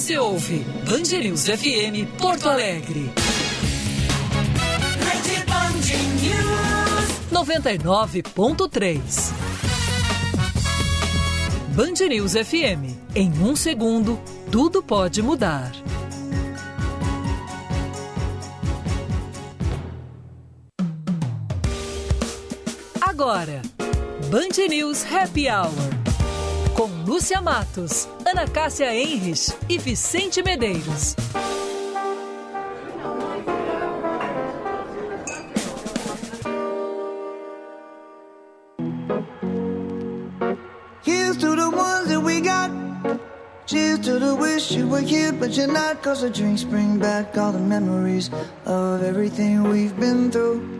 Você ouve Band News FM Porto Alegre. Rede Band News 99.3. Band News FM. Em um segundo, tudo pode mudar. Agora, Band News Happy Hour. Com Lúcia Matos, Ana Cássia Enrich e Vicente Medeiros. Cheers to the wish you were here, but you're not. Cause the drinks bring back all the memories of everything we've been through.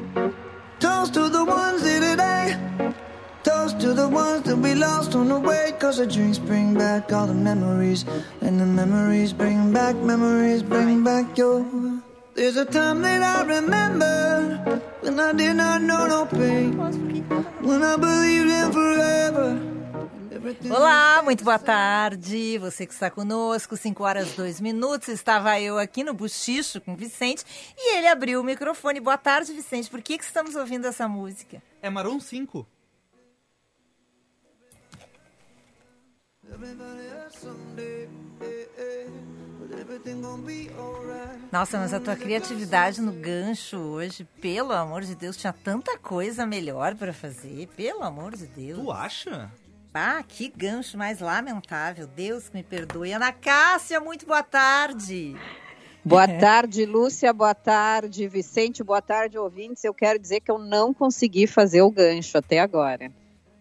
The ones that we lost on the way. Cause the drinks bring back all the memories. And the memories bring back, memories bring back your. There's a time that I remember when I did not know no pain. When I believed in forever. Olá, muito boa tarde. Você que está conosco, 5 horas 2 minutos. Estava eu aqui no Buchicho com o Vicente e ele abriu o microfone. Boa tarde, Vicente. Por que, que estamos ouvindo essa música? É Maroon 5. Nossa, mas a tua criatividade no gancho hoje, pelo amor de Deus, tinha tanta coisa melhor para fazer. Pelo amor de Deus. Tu acha? Ah, que gancho mais lamentável. Deus que me perdoe. Ana Cássia, muito boa tarde. Boa tarde, Lúcia. Boa tarde, Vicente. Boa tarde, ouvintes. Eu quero dizer que eu não consegui fazer o gancho até agora.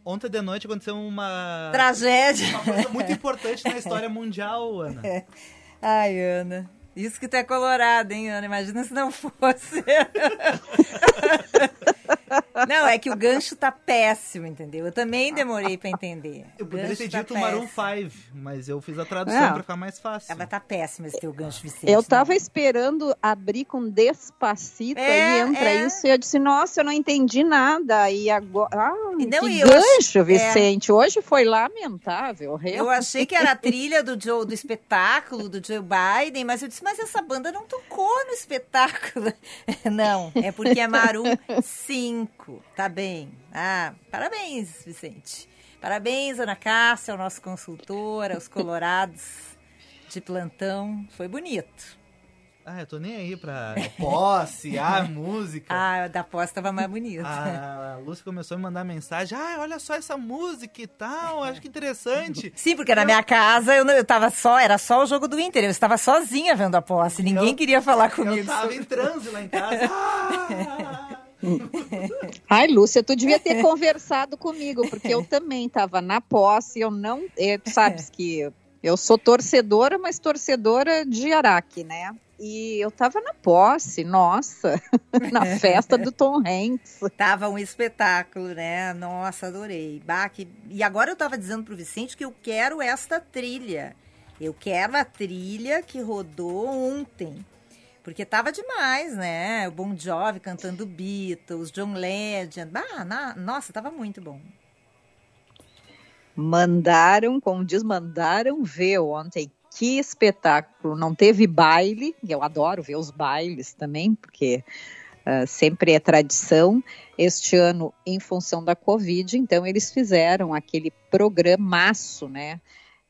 Ontem de noite aconteceu uma. Tragédia. Uma coisa muito importante na história mundial, Ana. É. Ai, Ana. Isso que tu é colorada, hein, Ana? Imagina se não fosse. não, é que o gancho tá péssimo, entendeu? Eu também demorei pra entender. Eu poderia ter tá dito Maroon 5, mas eu fiz a tradução Não. pra ficar mais fácil. Ah, mas tá péssimo esse teu gancho, Vicente. Eu tava né? esperando abrir com despacito, É, aí entra é. isso, e eu disse, nossa, eu não entendi nada. E agora. Ah, E não, que e eu gancho, Vicente. Hoje foi lamentável. Eu realmente. achei que era a trilha do Joe, do espetáculo do Joe Biden, mas eu disse, mas essa banda não tocou no espetáculo. Não, é porque é Maroon 5. Tá bem. Ah, parabéns, Vicente. Parabéns, Ana Cássia, ao nosso consultor, aos colorados de plantão. Foi bonito. Ah, eu tô nem aí pra posse, a música. Ah, da pós tava mais bonita. A Lúcia começou a me mandar mensagem. Ah, olha só essa música e tal, acho que interessante. Sim, porque na minha casa eu, não, eu tava só, era só o jogo do Inter, eu estava sozinha vendo a posse, ninguém Eu- queria falar Eu comigo. tava sobre- em transe lá em casa. Ah! Ai, Lúcia, tu devia ter conversado comigo, porque eu também estava na posse, eu não. é, tu sabes que eu sou torcedora, mas torcedora de Araque, né? E eu tava na posse, nossa, na festa do Tom Hanks. Tava um espetáculo, né? Nossa, adorei. Bah, que- E agora eu tava dizendo pro Vicente que eu quero esta trilha. Eu quero a trilha que rodou ontem. Porque tava demais, né? O Bon Jovi cantando Beatles, John Legend. Bah, na- Nossa, tava muito bom. Mandaram, como diz, mandaram ver ontem. Que espetáculo! Não teve baile, eu adoro ver os bailes também, porque ah, sempre é tradição. Este ano, em função da Covid, então eles fizeram aquele programaço, né?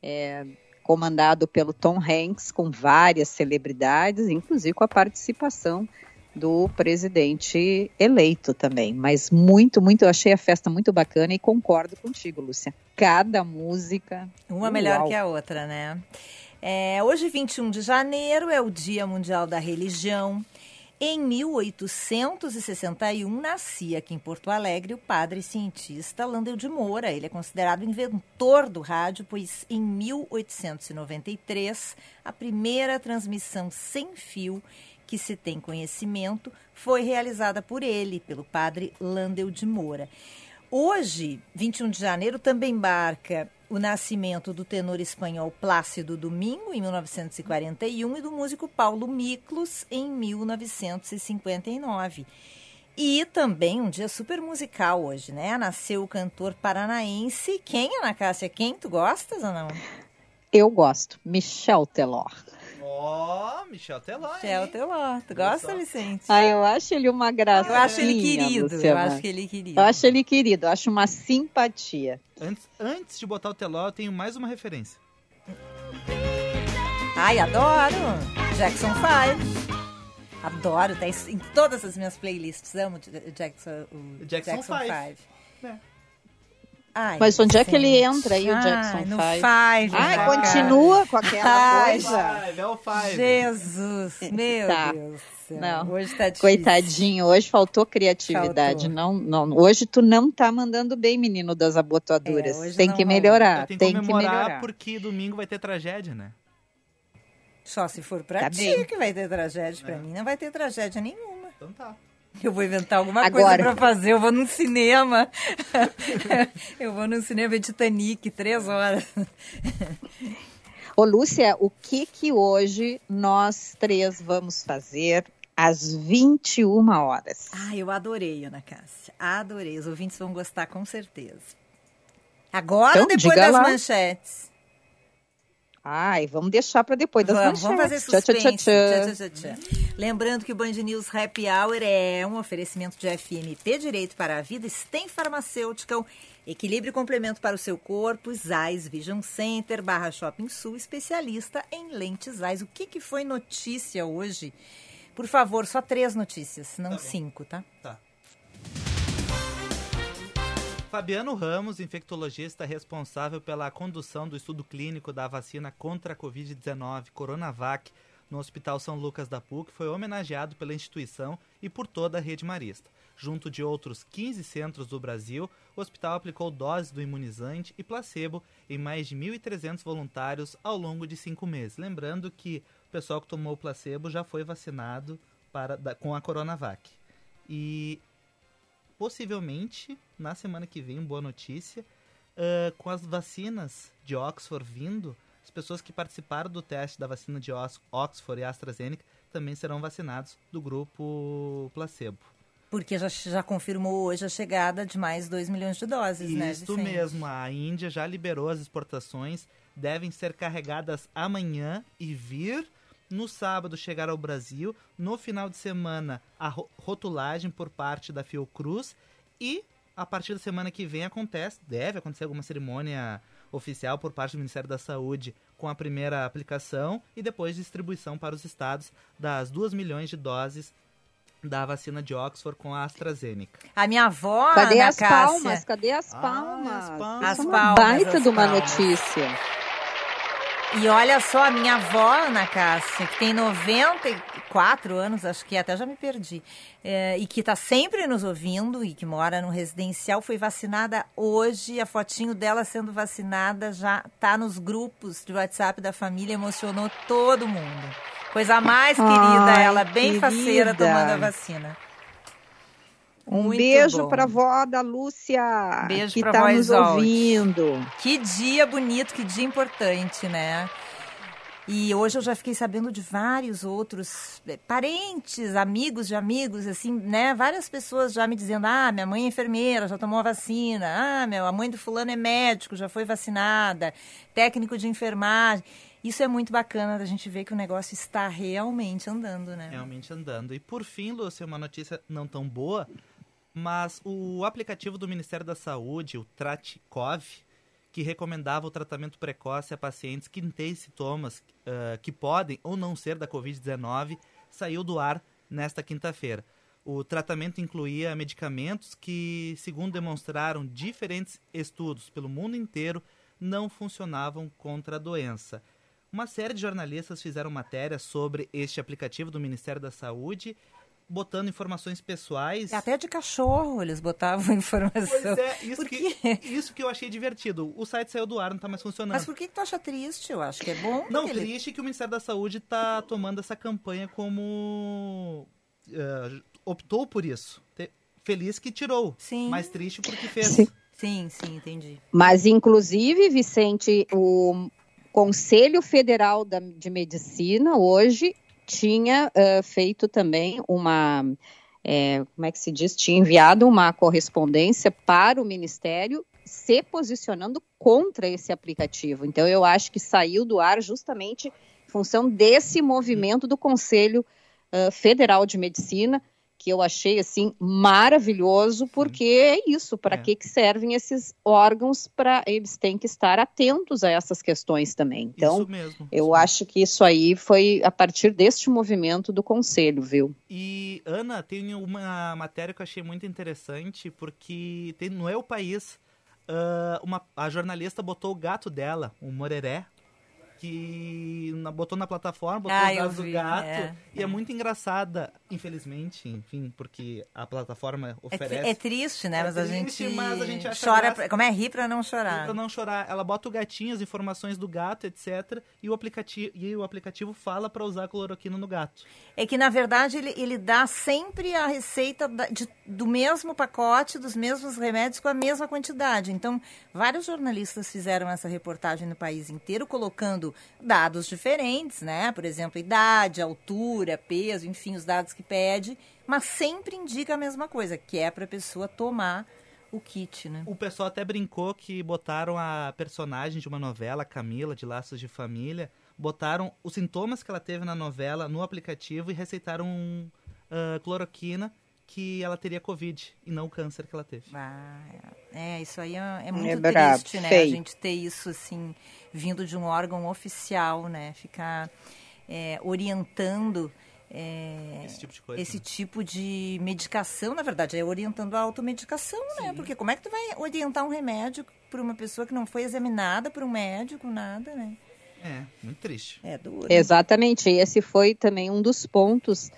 É, comandado pelo Tom Hanks, com várias celebridades, inclusive com a participação do presidente eleito também. Mas muito, muito, eu achei a festa muito bacana e concordo contigo, Lúcia. Cada música. Uma melhor uau. que a outra, né? É, hoje, 21 de janeiro, é o Dia Mundial da Religião. Em 1861, nascia aqui em Porto Alegre o padre cientista Landel de Moura. Ele é considerado inventor do rádio, pois em 1893, a primeira transmissão sem fio que se tem conhecimento foi realizada por ele, pelo padre Landel de Moura. Hoje, 21 de janeiro, também marca o nascimento do tenor espanhol Plácido Domingo, em 1941, e do músico Paulo Miklos, em 1959. E também um dia super musical hoje, né? Nasceu o cantor paranaense. Quem, Ana Cássia? Quem? Tu gostas ou não? Eu gosto. Michel Teló. Ó, Michel Teló, Michel hein? Teló. Tu gosta. Vicente? Ah, eu acho ele uma gracinha. eu acho ele querido. Eu Luciana. acho que ele é querido. Eu acho ele querido, eu acho uma simpatia. Antes, antes de botar o Teló, eu tenho mais uma referência. Ai, adoro! Jackson 5. Adoro, tá em todas as minhas playlists. Amo o Jackson, o Jackson Jackson Five. 5. É. Ai, Mas onde é que ele entra aí, o Ai, Jackson no Five? Five, Ai, né, continua com aquela Ai, coisa. Five, é o Five. Jesus, meu Tá. Deus. Não. Hoje tá difícil. Coitadinho, hoje faltou criatividade. Faltou. Não, não, hoje tu não tá mandando bem, menino das abotoaduras. É, tem não que melhorar, que tem que melhorar. porque domingo vai ter tragédia, né? Só se for pra Tá ti bem. que vai ter tragédia. É. Pra mim não vai ter tragédia nenhuma. Então tá. Eu vou inventar alguma Agora. coisa pra fazer. Eu vou num cinema. eu vou num cinema ver Titanic, três horas. Ô, Lúcia, o que que hoje nós três vamos fazer às 21 horas? Ah, eu adorei, Ana Cássia. Adorei. Os ouvintes vão gostar com certeza. Agora, Então, depois diga das lá. manchetes. Ai, vamos deixar para depois das Vamos, vamos fazer suspense. Tchá, tchá, tchá. Lembrando que o Band News Happy Hour é um oferecimento de FMP Direito para a Vida, STEM Farmacêutica, Equilíbrio e Complemento para o seu corpo, Zais Vision Center, Barra Shopping Sul, especialista em lentes Zais. O que, que foi notícia hoje? Por favor, só três notícias, não Tá cinco, tá? Tá. Fabiano Ramos, infectologista responsável pela condução do estudo clínico da vacina contra a Covid-19 Coronavac no Hospital São Lucas da PUC, foi homenageado pela instituição e por toda a rede marista. Junto de outros 15 centros do Brasil, o hospital aplicou doses do imunizante e placebo em mais de 1.300 voluntários ao longo de cinco meses. Lembrando que o pessoal que tomou o placebo já foi vacinado para, com a Coronavac. E possivelmente na semana que vem, boa notícia, ah, com as vacinas de Oxford vindo, as pessoas que participaram do teste da vacina de Ox- Oxford e AstraZeneca também serão vacinados do grupo placebo. Porque já, já confirmou hoje a chegada de mais 2 milhões de doses, né? Isso mesmo, a Índia já liberou as exportações, devem ser carregadas amanhã e vir no sábado chegar ao Brasil, no final de semana a ro- rotulagem por parte da Fiocruz e a partir da semana que vem acontece, deve acontecer alguma cerimônia oficial por parte do Ministério da Saúde com a primeira aplicação e depois distribuição para os estados das 2 milhões de doses da vacina de Oxford com a AstraZeneca. A minha avó, Cadê Ana as Cássia, palmas? Cadê as Ah, palmas? as palmas. As é uma palmas, baita as de uma palmas. notícia. E olha só, a minha avó, Ana Cássia, que tem 94 anos, acho que até já me perdi, é, e que está sempre nos ouvindo e que mora no residencial, foi vacinada hoje. A fotinho dela sendo vacinada já está nos grupos de WhatsApp da família, emocionou todo mundo. Coisa mais querida, Ai, ela bem faceira querida. tomando a vacina. Um Muito beijo para a avó da Lúcia, Beijo que está vó nos Isolde. ouvindo. Que dia bonito, que dia importante, né? E hoje eu já fiquei sabendo de vários outros eh, parentes, amigos de amigos, assim, né? Várias pessoas já me dizendo: ah, minha mãe é enfermeira, já tomou a vacina. Ah, meu, a mãe do fulano é médico, já foi vacinada. Técnico de enfermagem. Isso é muito bacana da gente ver que o negócio está realmente andando, né? realmente andando. E por fim, Lúcia, uma notícia não tão boa, mas o aplicativo do Ministério da Saúde, o Tratikov, que recomendava o tratamento precoce a pacientes que têm sintomas ah, que podem ou não ser da Covid-19, saiu do ar nesta quinta-feira. O tratamento incluía medicamentos que, segundo demonstraram diferentes estudos pelo mundo inteiro, não funcionavam contra a doença. Uma série de jornalistas fizeram matéria sobre este aplicativo do Ministério da Saúde, botando informações pessoais. Até de cachorro eles botavam informação. Pois é, isso que, isso que eu achei divertido. O site saiu do ar, não tá mais funcionando. Mas por que, que tu acha triste? Eu acho que é bom. Não, que ele- triste que o Ministério da Saúde tá tomando essa campanha como. eh, optou por isso. Feliz que tirou. Sim. Mas triste porque fez. Sim. Sim, sim, entendi. Mas, inclusive, Vicente, o Conselho Federal da- de Medicina hoje tinha eh, feito também uma. eh, como é que se diz? Tinha enviado uma correspondência para o Ministério se posicionando contra esse aplicativo. Então, eu acho que saiu do ar justamente em função desse movimento do Conselho uh, Federal de Medicina, que eu achei assim maravilhoso, porque é isso, para é. que, que servem esses órgãos para eles têm que estar atentos a essas questões também. Então, mesmo, eu acho que isso aí foi a partir deste movimento do conselho, viu? E Ana, tem uma matéria que eu achei muito interessante, porque tem no É o País uh, uma, a jornalista botou o gato dela, o Moreré, que na, botou na plataforma, botou ah, os dados do gato. É. E é muito engraçada, infelizmente, enfim, porque a plataforma é oferece. É, é triste, né? É mas, triste, a gente mas a gente chora. Pra, como é rir pra não chorar? Rir pra não chorar. Ela bota o gatinho, as informações do gato, etc. E o aplicativo, e o aplicativo fala para usar cloroquina no gato. É que, na verdade, ele, ele dá sempre a receita da, de, do mesmo pacote, dos mesmos remédios, com a mesma quantidade. Então, vários jornalistas fizeram essa reportagem no país inteiro, colocando dados diferentes, né? Por exemplo, idade, altura, peso, enfim, os dados que pede, mas sempre indica a mesma coisa, que é para a pessoa tomar o kit, né? O pessoal até brincou que botaram a personagem de uma novela, Camila, de Laços de Família, botaram os sintomas que ela teve na novela no aplicativo e receitaram uh, cloroquina que ela teria Covid e não o câncer que ela teve. Ah, é, isso aí é, é muito é bravo, triste, né? Feio. A gente ter isso assim vindo de um órgão oficial, né? Ficar é, orientando é, esse, tipo de, coisa, esse né? tipo de medicação, na verdade, é orientando a automedicação, né? Sim. né? Porque como é que tu vai orientar um remédio para uma pessoa que não foi examinada por um médico, nada, né? É, muito triste. É duro. Exatamente. Esse foi também um dos pontos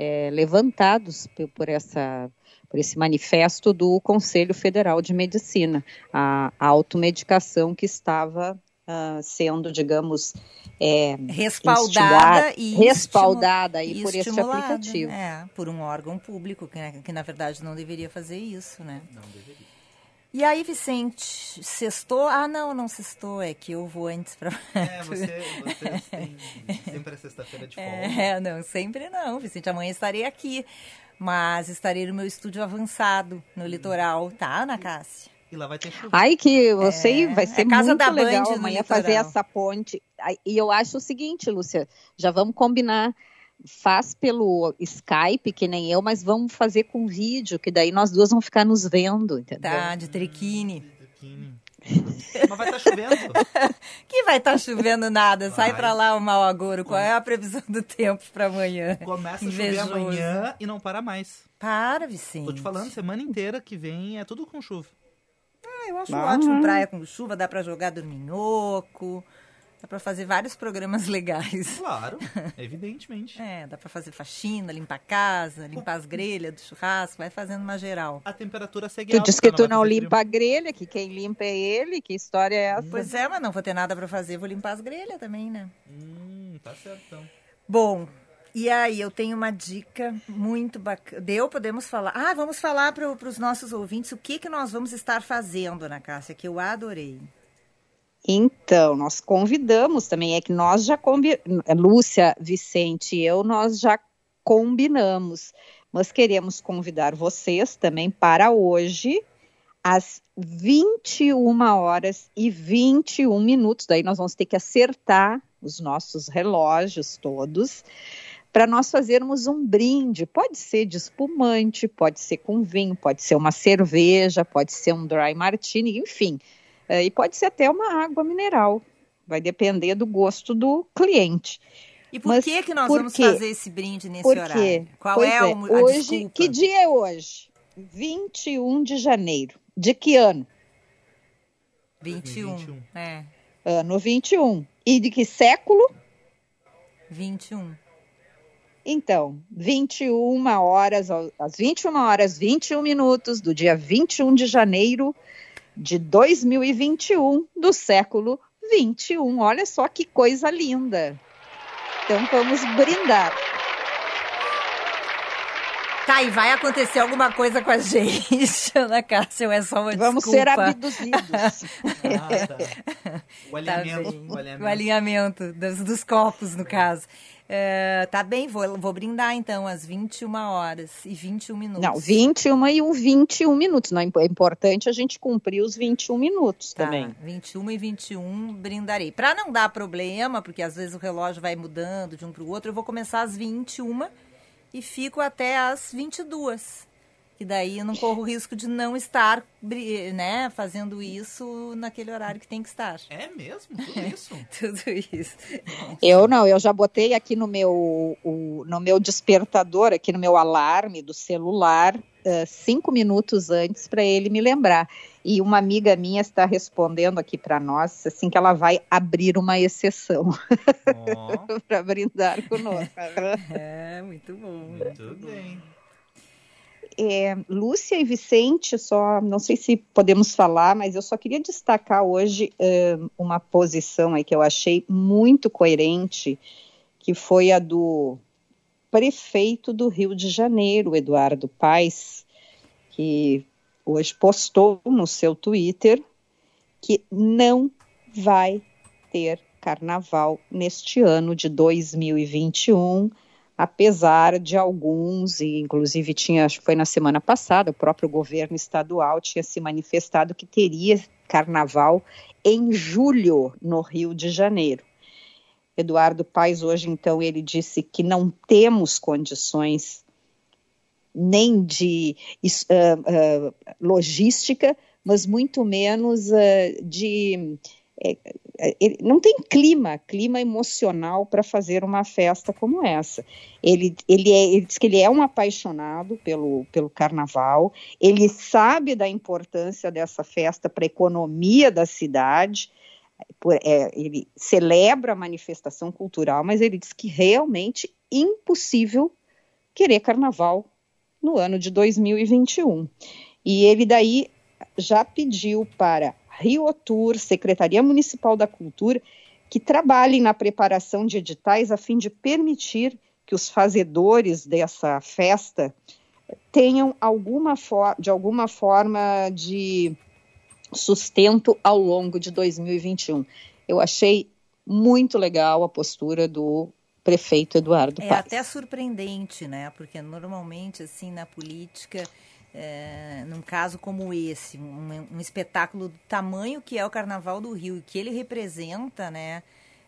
é, levantados por, essa, por esse manifesto do Conselho Federal de Medicina, a, a automedicação que estava uh, sendo, digamos, é, respaldada e respaldada aí por esse aplicativo. É, por um órgão público que, né, que na verdade não deveria fazer isso, né? Não deveria. E aí, Vicente, sextou? Ah, não, não sextou, é que eu vou antes para. É, você, você tem sempre a sexta-feira de folga. É, não, sempre não, Vicente. Amanhã estarei aqui, mas estarei no meu estúdio avançado, no litoral, tá, Ana Cássia? E lá vai ter chuva. Ai, que você é, vai ser é muito legal amanhã fazer essa ponte. E eu acho o seguinte, Lúcia, já vamos combinar faz pelo Skype, que nem eu, mas vamos fazer com vídeo, que daí nós duas vamos ficar nos vendo, entendeu? Tá, de triquine. Mas vai estar tá chovendo. que vai estar tá chovendo nada. Vai. Sai para lá o mau agouro. Qual é a previsão do tempo para amanhã? Começa Invejoso. a chover amanhã e não para mais. Para, Vicente. Tô te falando, semana inteira que vem é tudo com chuva. Ah, eu acho ah. ótimo praia com chuva, dá para jogar dorminhoco. Dá para fazer vários programas legais. Claro, evidentemente. é, dá para fazer faxina, limpar a casa, limpar as grelhas do churrasco, vai fazendo uma geral. A temperatura segue tu alta. Tu diz que tu não limpa frio. a grelha, que quem limpa é ele, que história é essa? Pois é, mas não vou ter nada para fazer, vou limpar as grelhas também, né? Hum, tá certo então. Bom, e aí, eu tenho uma dica muito bacana. Deu, podemos falar. Ah, vamos falar para os nossos ouvintes o que, que nós vamos estar fazendo, Ana Cássia, que eu adorei. Então, nós convidamos também, é que nós já combinamos, Lúcia, Vicente e eu, nós já combinamos, mas queremos convidar vocês também para hoje, às 21 horas e 21 minutos, daí nós vamos ter que acertar os nossos relógios todos, para nós fazermos um brinde. Pode ser de espumante, pode ser com vinho, pode ser uma cerveja, pode ser um dry martini, enfim é, e pode ser até uma água mineral, vai depender do gosto do cliente. E por Mas, que que nós vamos quê? fazer esse brinde nesse por horário? Quê? Qual pois é, o, a hoje, desculpa? Que dia é hoje? 21 de janeiro. De que ano? 21. 21. É. Ano 21. E de que século? 21. Então, 21 horas, às 21 horas 21 minutos do dia 21 de janeiro de 2021 do século 21. Olha só que coisa linda. Então vamos brindar. Tá, e vai acontecer alguma coisa com a gente, Ana Cássia, ou é só uma Vamos desculpa? ser abduzidos. Ah, tá. O Tá alinhamento. bem. o alinhamento. O alinhamento dos, dos copos, no caso. É, tá bem, vou, vou brindar então às 21 horas e 21 minutos. Não, 21 e o 21 minutos. Não, é importante a gente cumprir os 21 minutos Tá, também. 21 e 21 brindarei. Para não dar problema, porque às vezes o relógio vai mudando de um para o outro, eu vou começar às 21 e fico até às 22. Que daí eu não corro o risco de não estar né, fazendo isso naquele horário que tem que estar. É mesmo? Tudo isso? Tudo isso. Eu não, eu já botei aqui no meu, o- no meu despertador, aqui no meu alarme do celular, eh, cinco minutos antes para ele me lembrar. E uma amiga minha está respondendo aqui para nós, assim, que ela vai abrir uma exceção Ó, para brindar conosco. É, muito bom. muito bem. É, Lúcia e Vicente, só não sei se podemos falar, mas eu só queria destacar hoje eh, uma posição aí que eu achei muito coerente, que foi a do prefeito do Rio de Janeiro, Eduardo Paes, que hoje postou no seu Twitter que não vai ter carnaval neste ano de 2021 apesar de alguns, e inclusive tinha, acho que foi na semana passada, o próprio governo estadual tinha se manifestado que teria carnaval em julho no Rio de Janeiro. Eduardo Paes hoje então ele disse que não temos condições nem de ah, ah, logística, mas muito menos ah, de é, é, ele não tem clima, clima emocional para fazer uma festa como essa. Ele, ele, é, ele diz que ele é um apaixonado pelo, pelo carnaval, ele sabe da importância dessa festa para a economia da cidade, por- é, ele celebra a manifestação cultural, mas ele diz que realmente impossível querer carnaval no ano de 2021. E ele daí já pediu para Rio Tour, Secretaria Municipal da Cultura, que trabalhem na preparação de editais a fim de permitir que os fazedores dessa festa tenham alguma de alguma forma de sustento ao longo de 2021. Eu achei muito legal a postura do prefeito Eduardo É Paes. até surpreendente, né? Porque normalmente, assim, na política, é, num caso como esse, um, um espetáculo do tamanho que é o Carnaval do Rio e que ele representa, né?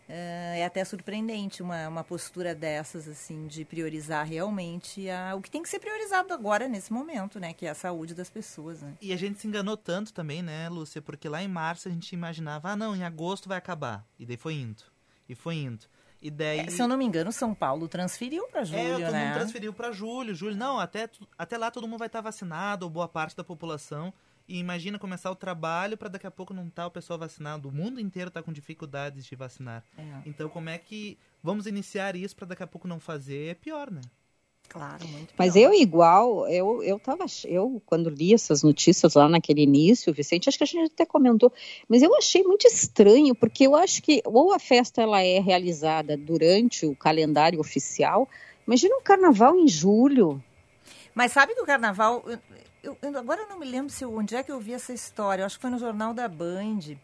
É, é até surpreendente uma, uma postura dessas, assim, de priorizar realmente a, o que tem que ser priorizado agora, nesse momento, né? Que é a saúde das pessoas, né? E a gente se enganou tanto também, né, Lúcia? Porque lá em março a gente imaginava, ah, não, em agosto vai acabar. E daí foi indo. E foi indo. E daí. É, se eu não me engano, São Paulo transferiu para julho, é, todo né? mundo transferiu para julho. Julho, não, até, até lá todo mundo vai estar vacinado, ou boa parte da população. E imagina começar o trabalho para daqui a pouco não estar o pessoal vacinado. O mundo inteiro está com dificuldades de vacinar. É, Então, como é que vamos iniciar isso para daqui a pouco não fazer? É pior, né? Claro, muito Mas pior. eu igual, eu eu tava, eu quando li essas notícias lá naquele início, Vicente, acho que a gente até comentou, mas eu achei muito estranho, porque eu acho que ou a festa ela é realizada durante o calendário oficial, imagina um carnaval em julho. Mas sabe que o carnaval. eu- eu- agora eu não me lembro se onde é que eu vi essa história. Eu acho que foi no Jornal da Band.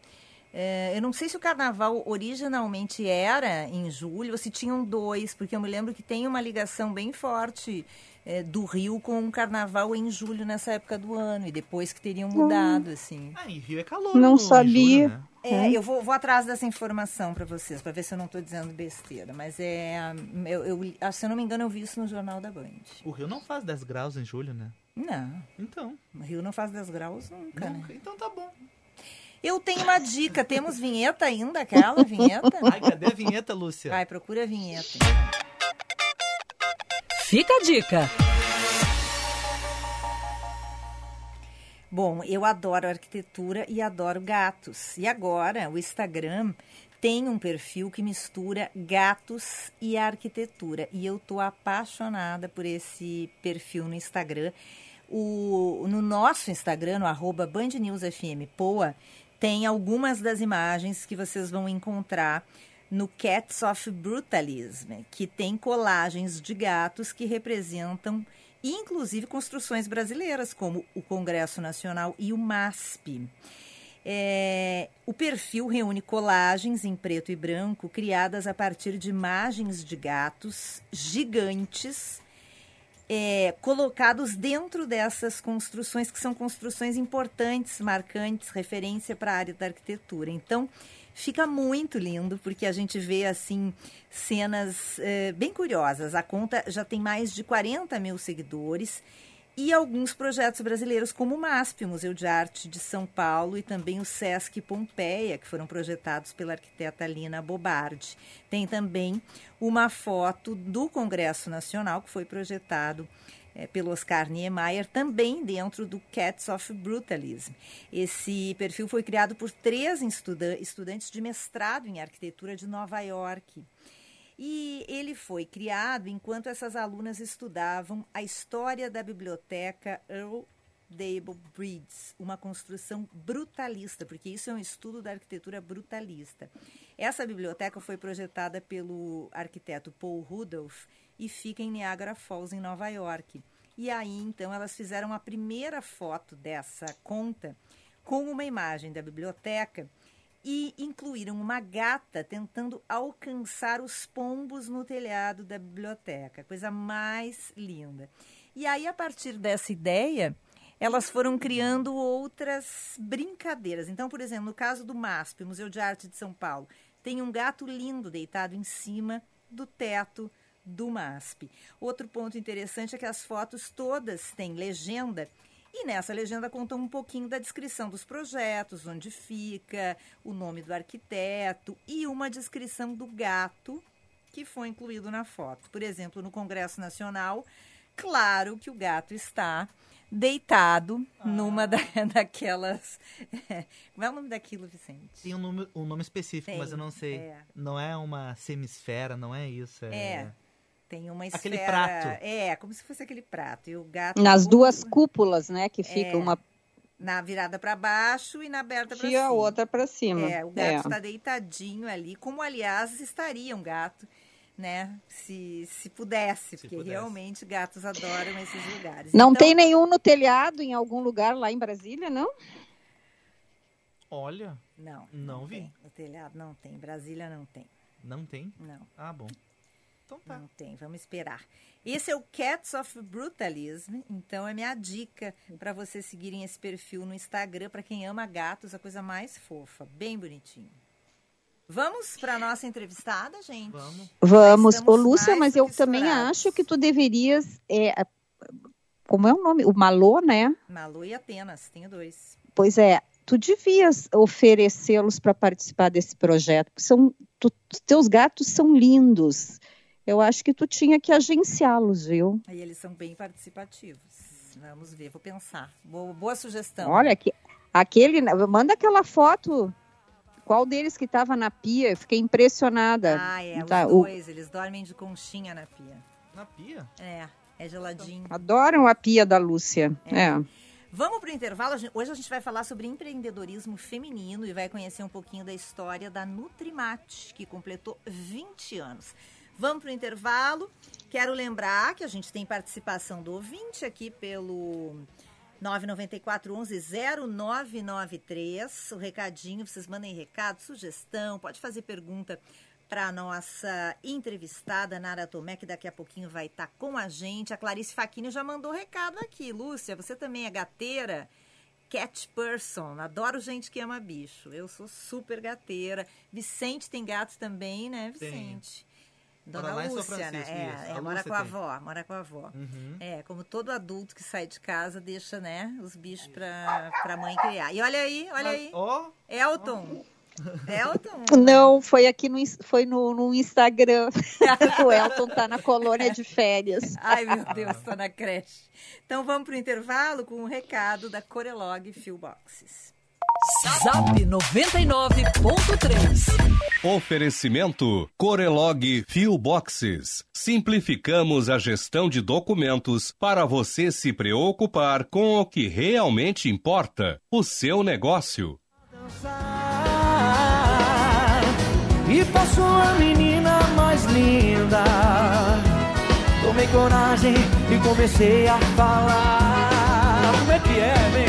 É, eu não sei se o carnaval originalmente era em julho ou se tinham dois, porque eu me lembro que tem uma ligação bem forte é, do Rio com o carnaval em julho nessa época do ano, e depois que teriam mudado, assim. Ah, em Rio é calor. Não no- em sabia. julho, né? É, eu vou, vou atrás dessa informação para vocês, para ver se eu não estou dizendo besteira. Mas é. Eu, eu- ah, se eu não me engano, eu vi isso no Jornal da Band. O Rio não faz 10 graus em julho, né? Não, Então, o Rio não faz 10 graus nunca, né? nunca. então tá bom. Eu tenho uma dica. Temos vinheta ainda, aquela vinheta? Ai, cadê a vinheta, Lúcia? Vai, procura a vinheta. Fica a dica. Bom, eu adoro arquitetura e adoro gatos. E agora o Instagram tem um perfil que mistura gatos e arquitetura. E eu tô apaixonada por esse perfil no Instagram. O, no nosso Instagram, no arroba Band News FM Poa, tem algumas das imagens que vocês vão encontrar no Cats of Brutalism, que tem colagens de gatos que representam inclusive construções brasileiras, como o Congresso Nacional e o MASP. É, o perfil reúne colagens em preto e branco criadas a partir de imagens de gatos gigantes é, colocados dentro dessas construções, que são construções importantes, marcantes, referência para a área da arquitetura. Então, fica muito lindo, porque a gente vê, assim, cenas é, bem curiosas. A conta já tem mais de 40 mil seguidores e alguns projetos brasileiros, como o MASP, Museu de Arte de São Paulo, e também o Sesc Pompeia, que foram projetados pela arquiteta Lina Bobardi. Tem também uma foto do Congresso Nacional, que foi projetado é, pelo Oscar Niemeyer, também dentro do Cats of Brutalism. Esse perfil foi criado por três estudantes de mestrado em arquitetura de Nova York. E ele foi criado enquanto essas alunas estudavam a história da biblioteca Earl Dable Breeds, uma construção brutalista, porque isso é um estudo da arquitetura brutalista. Essa biblioteca foi projetada pelo arquiteto Paul Rudolph e fica em Niagara Falls, em Nova York. E aí, então, elas fizeram a primeira foto dessa conta com uma imagem da biblioteca e incluíram uma gata tentando alcançar os pombos no telhado da biblioteca. Coisa mais linda. E aí, a partir dessa ideia, elas foram criando outras brincadeiras. Então, por exemplo, no caso do MASP, Museu de Arte de São Paulo, tem um gato lindo deitado em cima do teto do MASP. Outro ponto interessante é que as fotos todas têm legenda e nessa legenda conta um pouquinho da descrição dos projetos, onde fica, o nome do arquiteto e uma descrição do gato que foi incluído na foto. Por exemplo, no Congresso Nacional, claro que o gato está deitado ah. numa da, daquelas. como é o nome daquilo, Vicente? Tem um nome, um nome específico, Tem, mas eu não sei. É. Não é uma semisfera, não é isso. É. é. Tem uma aquele esfera, prato. É, como se fosse aquele prato. E o gato. Nas duas cúpulas, né? Que fica é, uma. Na virada para baixo e na aberta para cima. E a outra para cima. É, o gato é. está deitadinho ali, como aliás estaria um gato, né? Se, se pudesse, se porque pudesse. realmente gatos adoram esses lugares. Não então, tem nenhum no telhado em algum lugar lá em Brasília, não? Olha. Não. Não, não vi. Tem. No telhado não tem. Brasília não tem. Não tem? Não. Ah, bom. Então tá. Não tem, vamos esperar. Esse é o Cats of Brutalism, então é minha dica para vocês seguirem esse perfil no Instagram para quem ama gatos, a coisa mais fofa, bem bonitinho. Vamos para nossa entrevistada, gente? Vamos. Vamos. Ô, Lúcia, mas eu também acho que tu deverias. É, como é o nome? O Malô, né? Malô e Atenas, tenho dois. Pois é, tu devias oferecê-los para participar desse projeto. São, tu, teus gatos são lindos eu acho que tu tinha que agenciá-los, viu? E eles são bem participativos. Vamos ver, vou pensar. Boa, boa sugestão. Olha, que, aquele, manda aquela foto. Qual deles que estava na pia? Eu fiquei impressionada. Ah, é, tá, os dois. O... Eles dormem de conchinha na pia. Na pia? É, é geladinho. Adoram a pia da Lúcia. É. é. Vamos para o intervalo. Hoje a gente vai falar sobre empreendedorismo feminino e vai conhecer um pouquinho da história da Nutrimate, que completou 20 anos. Vamos para o intervalo. Quero lembrar que a gente tem participação do ouvinte aqui pelo 994 11 0993. O recadinho, vocês mandem recado, sugestão, pode fazer pergunta para a nossa entrevistada Nara Tomé, que daqui a pouquinho vai estar tá com a gente. A Clarice Faquini já mandou recado aqui. Lúcia, você também é gateira? Cat person, adoro gente que ama bicho. Eu sou super gateira. Vicente tem gatos também, né, Vicente? Tem. Dona Lúcia, né? É, é mora com a avó, mora com a avó. Uhum. É, como todo adulto que sai de casa, deixa, né, os bichos pra, pra mãe criar. E olha aí, olha aí. Ó. Oh. Elton. Elton? Não, foi aqui no, foi no, no Instagram. o Elton tá na colônia de férias. Ai, meu Deus, tá na creche. Então vamos pro intervalo com um recado da Corelog Boxes. Zap 99.3 Oferecimento Corelog Fio Boxes. Simplificamos a gestão de documentos para você se preocupar com o que realmente importa, o seu negócio. E faço a menina mais linda tomei coragem e comecei a falar. Como é que é, vem?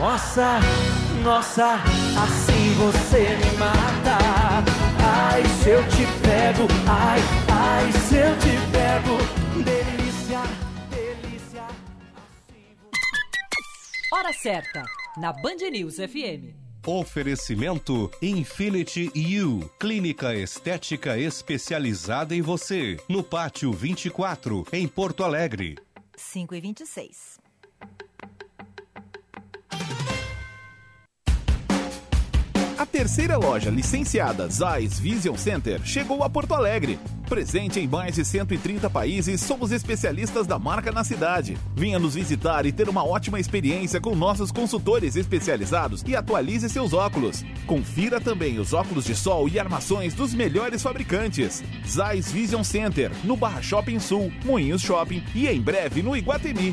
Nossa, nossa, assim você me mata. Ai, se eu te pego, ai, ai, se eu te pego, delícia, delícia. Hora certa, na Band News FM. Oferecimento Infinity U, clínica estética especializada em você, no Pátio 24, em Porto Alegre. 5 e 26. A terceira loja licenciada Zeiss Vision Center chegou a Porto Alegre. Presente em mais de 130 países, somos especialistas da marca na cidade. Venha nos visitar e ter uma ótima experiência com nossos consultores especializados e atualize seus óculos. Confira também os óculos de sol e armações dos melhores fabricantes. Zeiss Vision Center, no Barra Shopping Sul, Moinhos Shopping e em breve no Iguatemi.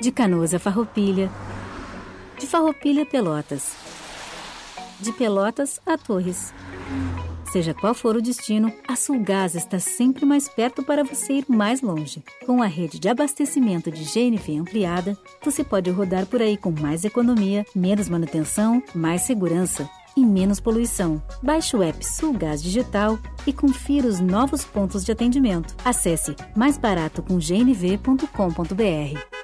De Canoas a Farroupilha. De Farroupilha a Pelotas. De Pelotas a Torres. Seja qual for o destino, a Sulgás está sempre mais perto para você ir mais longe. Com a rede de abastecimento de GNV ampliada, você pode rodar por aí com mais economia, menos manutenção, mais segurança e menos poluição. Baixe o app Sulgás Digital e confira os novos pontos de atendimento. Acesse maisbaratocomgnv.com.br.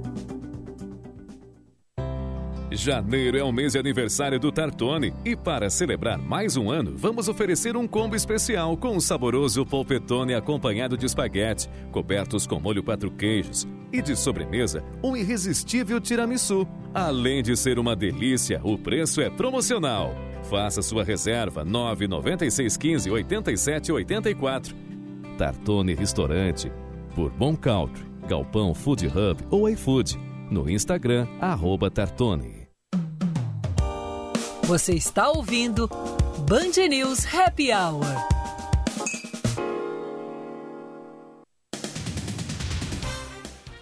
Janeiro é o mês de aniversário do Tartone e para celebrar mais um ano, vamos oferecer um combo especial com um saboroso polpetone acompanhado de espaguete, cobertos com molho quatro queijos e de sobremesa, um irresistível tiramisu. Além de ser uma delícia, o preço é promocional. Faça sua reserva 99615 8784. Tartone Restaurante, por Bom Country, Galpão Food Hub ou iFood. No Instagram, arroba Tartone. Você está ouvindo Band News Happy Hour.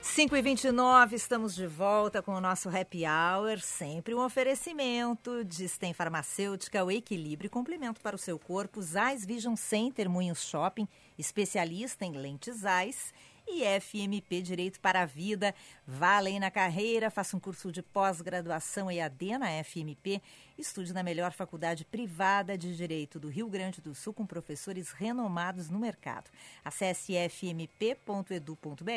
Cinco e 29 estamos de volta com o nosso Happy Hour, sempre um oferecimento de Stem Farmacêutica, o equilíbrio e complemento para o seu corpo, Zais Vision Center, Moinhos Shopping, especialista em lentes Zais e FMP Direito para a Vida. Vá além na carreira, faça um curso de pós-graduação EAD na FMP, estude na melhor faculdade privada de Direito do Rio Grande do Sul com professores renomados no mercado. Acesse fmp.edu.br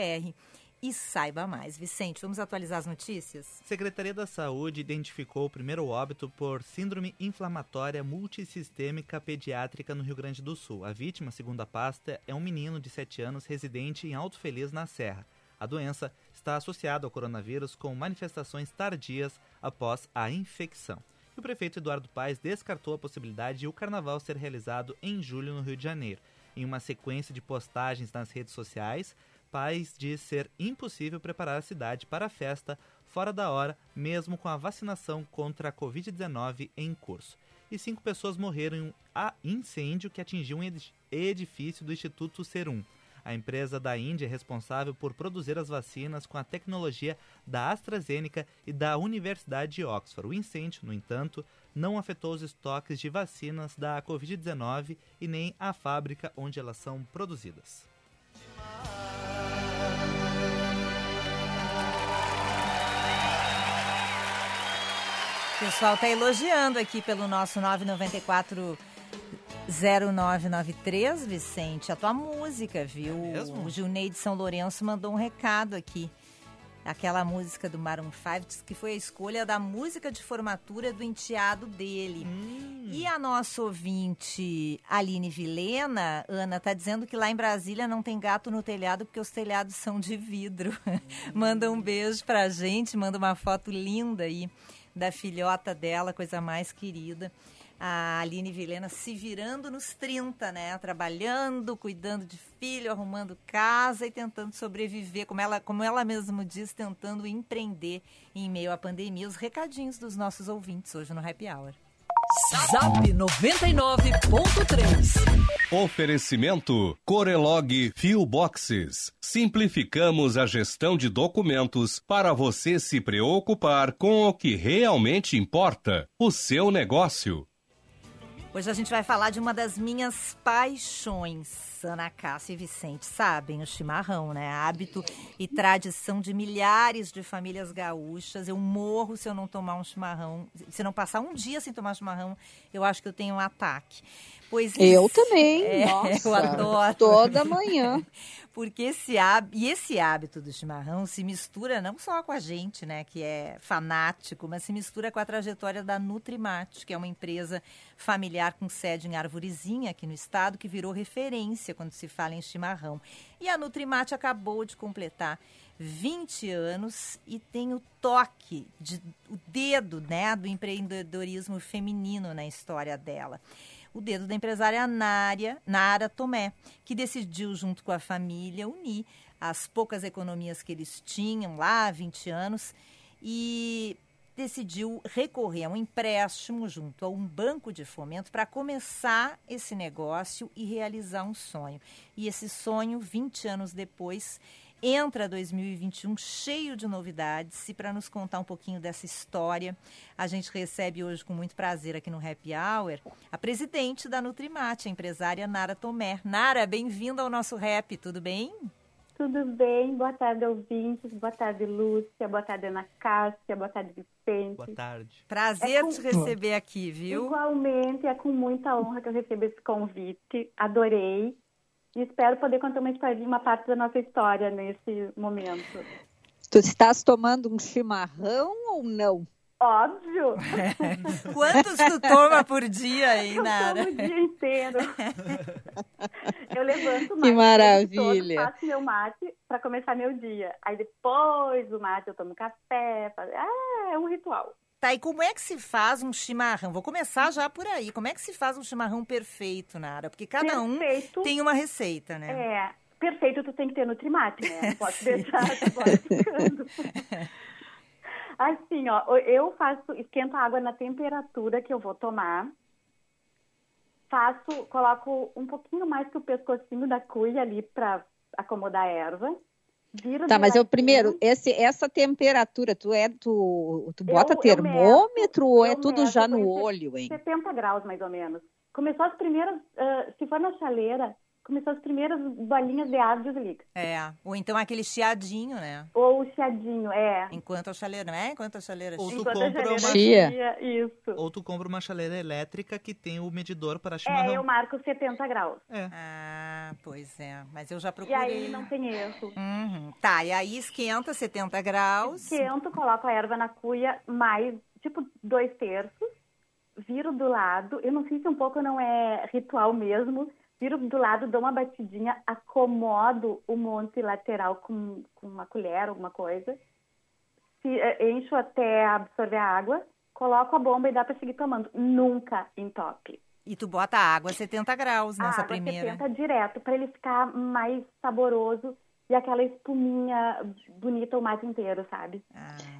e saiba mais. Vicente, vamos atualizar as notícias? Secretaria da Saúde identificou o primeiro óbito por síndrome inflamatória multissistêmica pediátrica no Rio Grande do Sul. A vítima, segundo a pasta, é um menino de 7 anos residente em Alto Feliz, na Serra. A doença está associada ao coronavírus com manifestações tardias após a infecção. E o prefeito Eduardo Paes descartou a possibilidade de o carnaval ser realizado em julho no Rio de Janeiro. Em uma sequência de postagens nas redes sociais, Paes diz ser impossível preparar a cidade para a festa fora da hora, mesmo com a vacinação contra a Covid-19 em curso. E cinco pessoas morreram em um incêndio que atingiu um edifício do Instituto Serum. A empresa da Índia é responsável por produzir as vacinas com a tecnologia da AstraZeneca e da Universidade de Oxford. O incêndio, no entanto, não afetou os estoques de vacinas da Covid-19 e nem a fábrica onde elas são produzidas. O pessoal está elogiando aqui pelo nosso 994 0993, Vicente, a tua música, viu? É mesmo? O Gilney de São Lourenço mandou um recado aqui. Aquela música do Maroon 5 diz que foi a escolha da música de formatura do enteado dele. Hum. E a nossa ouvinte Aline Vilena, Ana, tá dizendo que lá em Brasília não tem gato no telhado porque os telhados são de vidro. manda um beijo pra gente, manda uma foto linda aí da filhota dela, coisa mais querida a Aline Vilena se virando nos 30, né? Trabalhando, cuidando de filho, arrumando casa e tentando sobreviver, como ela, como ela mesma diz, tentando empreender em meio à pandemia. Os recadinhos dos nossos ouvintes hoje no Happy Hour. Zap 99.3. Oferecimento Corelog Fio Boxes. Simplificamos a gestão de documentos para você se preocupar com o que realmente importa, o seu negócio. Hoje a gente vai falar de uma das minhas paixões. Ana Cássia e Vicente sabem o chimarrão, né? Hábito e tradição de milhares de famílias gaúchas. Eu morro se eu não tomar um chimarrão. Se não passar um dia sem tomar chimarrão, eu acho que eu tenho um ataque. Pois Eu também, É, nossa, eu adoro. toda manhã. Porque esse hábito, e esse hábito do chimarrão se mistura não só com a gente, né, que é fanático, mas se mistura com a trajetória da Nutrimate, que é uma empresa familiar com sede em Arvorezinha, aqui no estado, que virou referência quando se fala em chimarrão. E a Nutrimate acabou de completar 20 anos e tem o toque, de, o dedo, né, do empreendedorismo feminino na história dela o dedo da empresária Nária, Nara Tomé, que decidiu, junto com a família, unir as poucas economias que eles tinham lá há 20 anos e decidiu recorrer a um empréstimo junto a um banco de fomento para começar esse negócio e realizar um sonho. E esse sonho, 20 anos depois, entra 2021 cheio de novidades e para nos contar um pouquinho dessa história, a gente recebe hoje com muito prazer aqui no Happy Hour a presidente da Nutrimate, a empresária Nara Tomé. Nara, bem-vinda ao nosso Rap, tudo bem? Tudo bem? Boa tarde, ouvintes. Boa tarde, Lúcia. Boa tarde, Ana Cássia. Boa tarde, Vicente. Boa tarde. Prazer É com- te receber aqui, viu? Igualmente, é com muita honra que eu recebo esse convite. Adorei. E espero poder contar uma historinha, uma parte da nossa história nesse momento. Tu estás tomando um chimarrão ou não? Óbvio! Quantos tu toma por dia, hein, Eu Nara? tomo o dia inteiro. Eu levanto Que mais maravilha. Todo, faço meu mate para começar meu dia. Aí depois do mate eu tomo café. faço- Ah, é um ritual. Tá, e como é que se faz um chimarrão? Vou começar já por aí. Como é que se faz um chimarrão perfeito, Nara? Porque cada um Perfeito. tem uma receita, né? É, perfeito, tu tem que ter Nutrimate, né? Pode deixar, tu pode ficando. Assim, ó, eu faço, esquento a água na temperatura que eu vou tomar. Faço, coloco um pouquinho mais que o pescocinho da cuia ali para acomodar a erva. Viro Tá, mas eu primeiro, esse, essa temperatura, tu é tu, tu bota Eu- eu termômetro ou é tudo já no olho, hein? 70 graus, mais ou menos. Começou as primeiras, ah, se for na chaleira, começou as primeiras bolinhas de ar, desliga. É. Ou então aquele chiadinho, né? Ou o chiadinho, é. Enquanto a chaleira, não é? Enquanto a chaleira Ou tu Enquanto compra uma- chia, Isso. Ou tu compra uma chaleira elétrica que tem o medidor para É, chimarrão. eu marco 70 graus. É. Ah, pois é. Mas eu já E procurei. aí não tem erro. Uhum. Tá, e aí esquenta 70 graus. Esquento, coloco a erva na cuia, mais, tipo, dois terços. Viro do lado. Eu não sei se um pouco não é ritual mesmo. Viro do lado, dou uma batidinha, acomodo o monte lateral com, com uma colher, alguma coisa. Se, eh, encho até absorver a água. Coloco a bomba e dá para seguir tomando. Nunca entope. E tu bota a água a 70 graus A nessa água primeira. 70 direto, para ele ficar mais saboroso e aquela espuminha bonita o mato inteiro, sabe?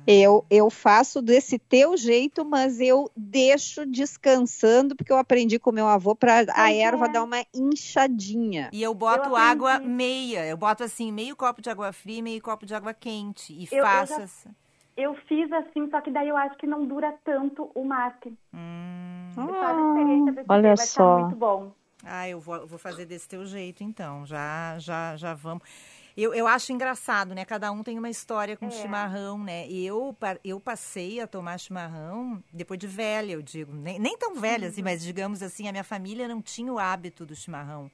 Eu, eu faço desse teu jeito, mas eu deixo descansando, porque eu aprendi com meu avô para a é. erva dar uma inchadinha. E eu boto Eu água meia. Eu boto assim, meio copo de água fria e meio copo de água quente. E Eu- eu faço já- assim. Eu fiz assim, só que daí eu acho que não dura tanto o mate. Hum. Só a experiência desse olha vai só. ficar muito bom. Ah, eu vou, vou fazer desse teu jeito, então. Já, já, já vamos. Eu, eu acho engraçado, né? Cada um tem uma história com É. chimarrão, né? Eu, eu passei a tomar chimarrão depois de velha, eu digo. Nem, nem tão velha, assim, mas digamos assim, a minha família não tinha o hábito do chimarrão.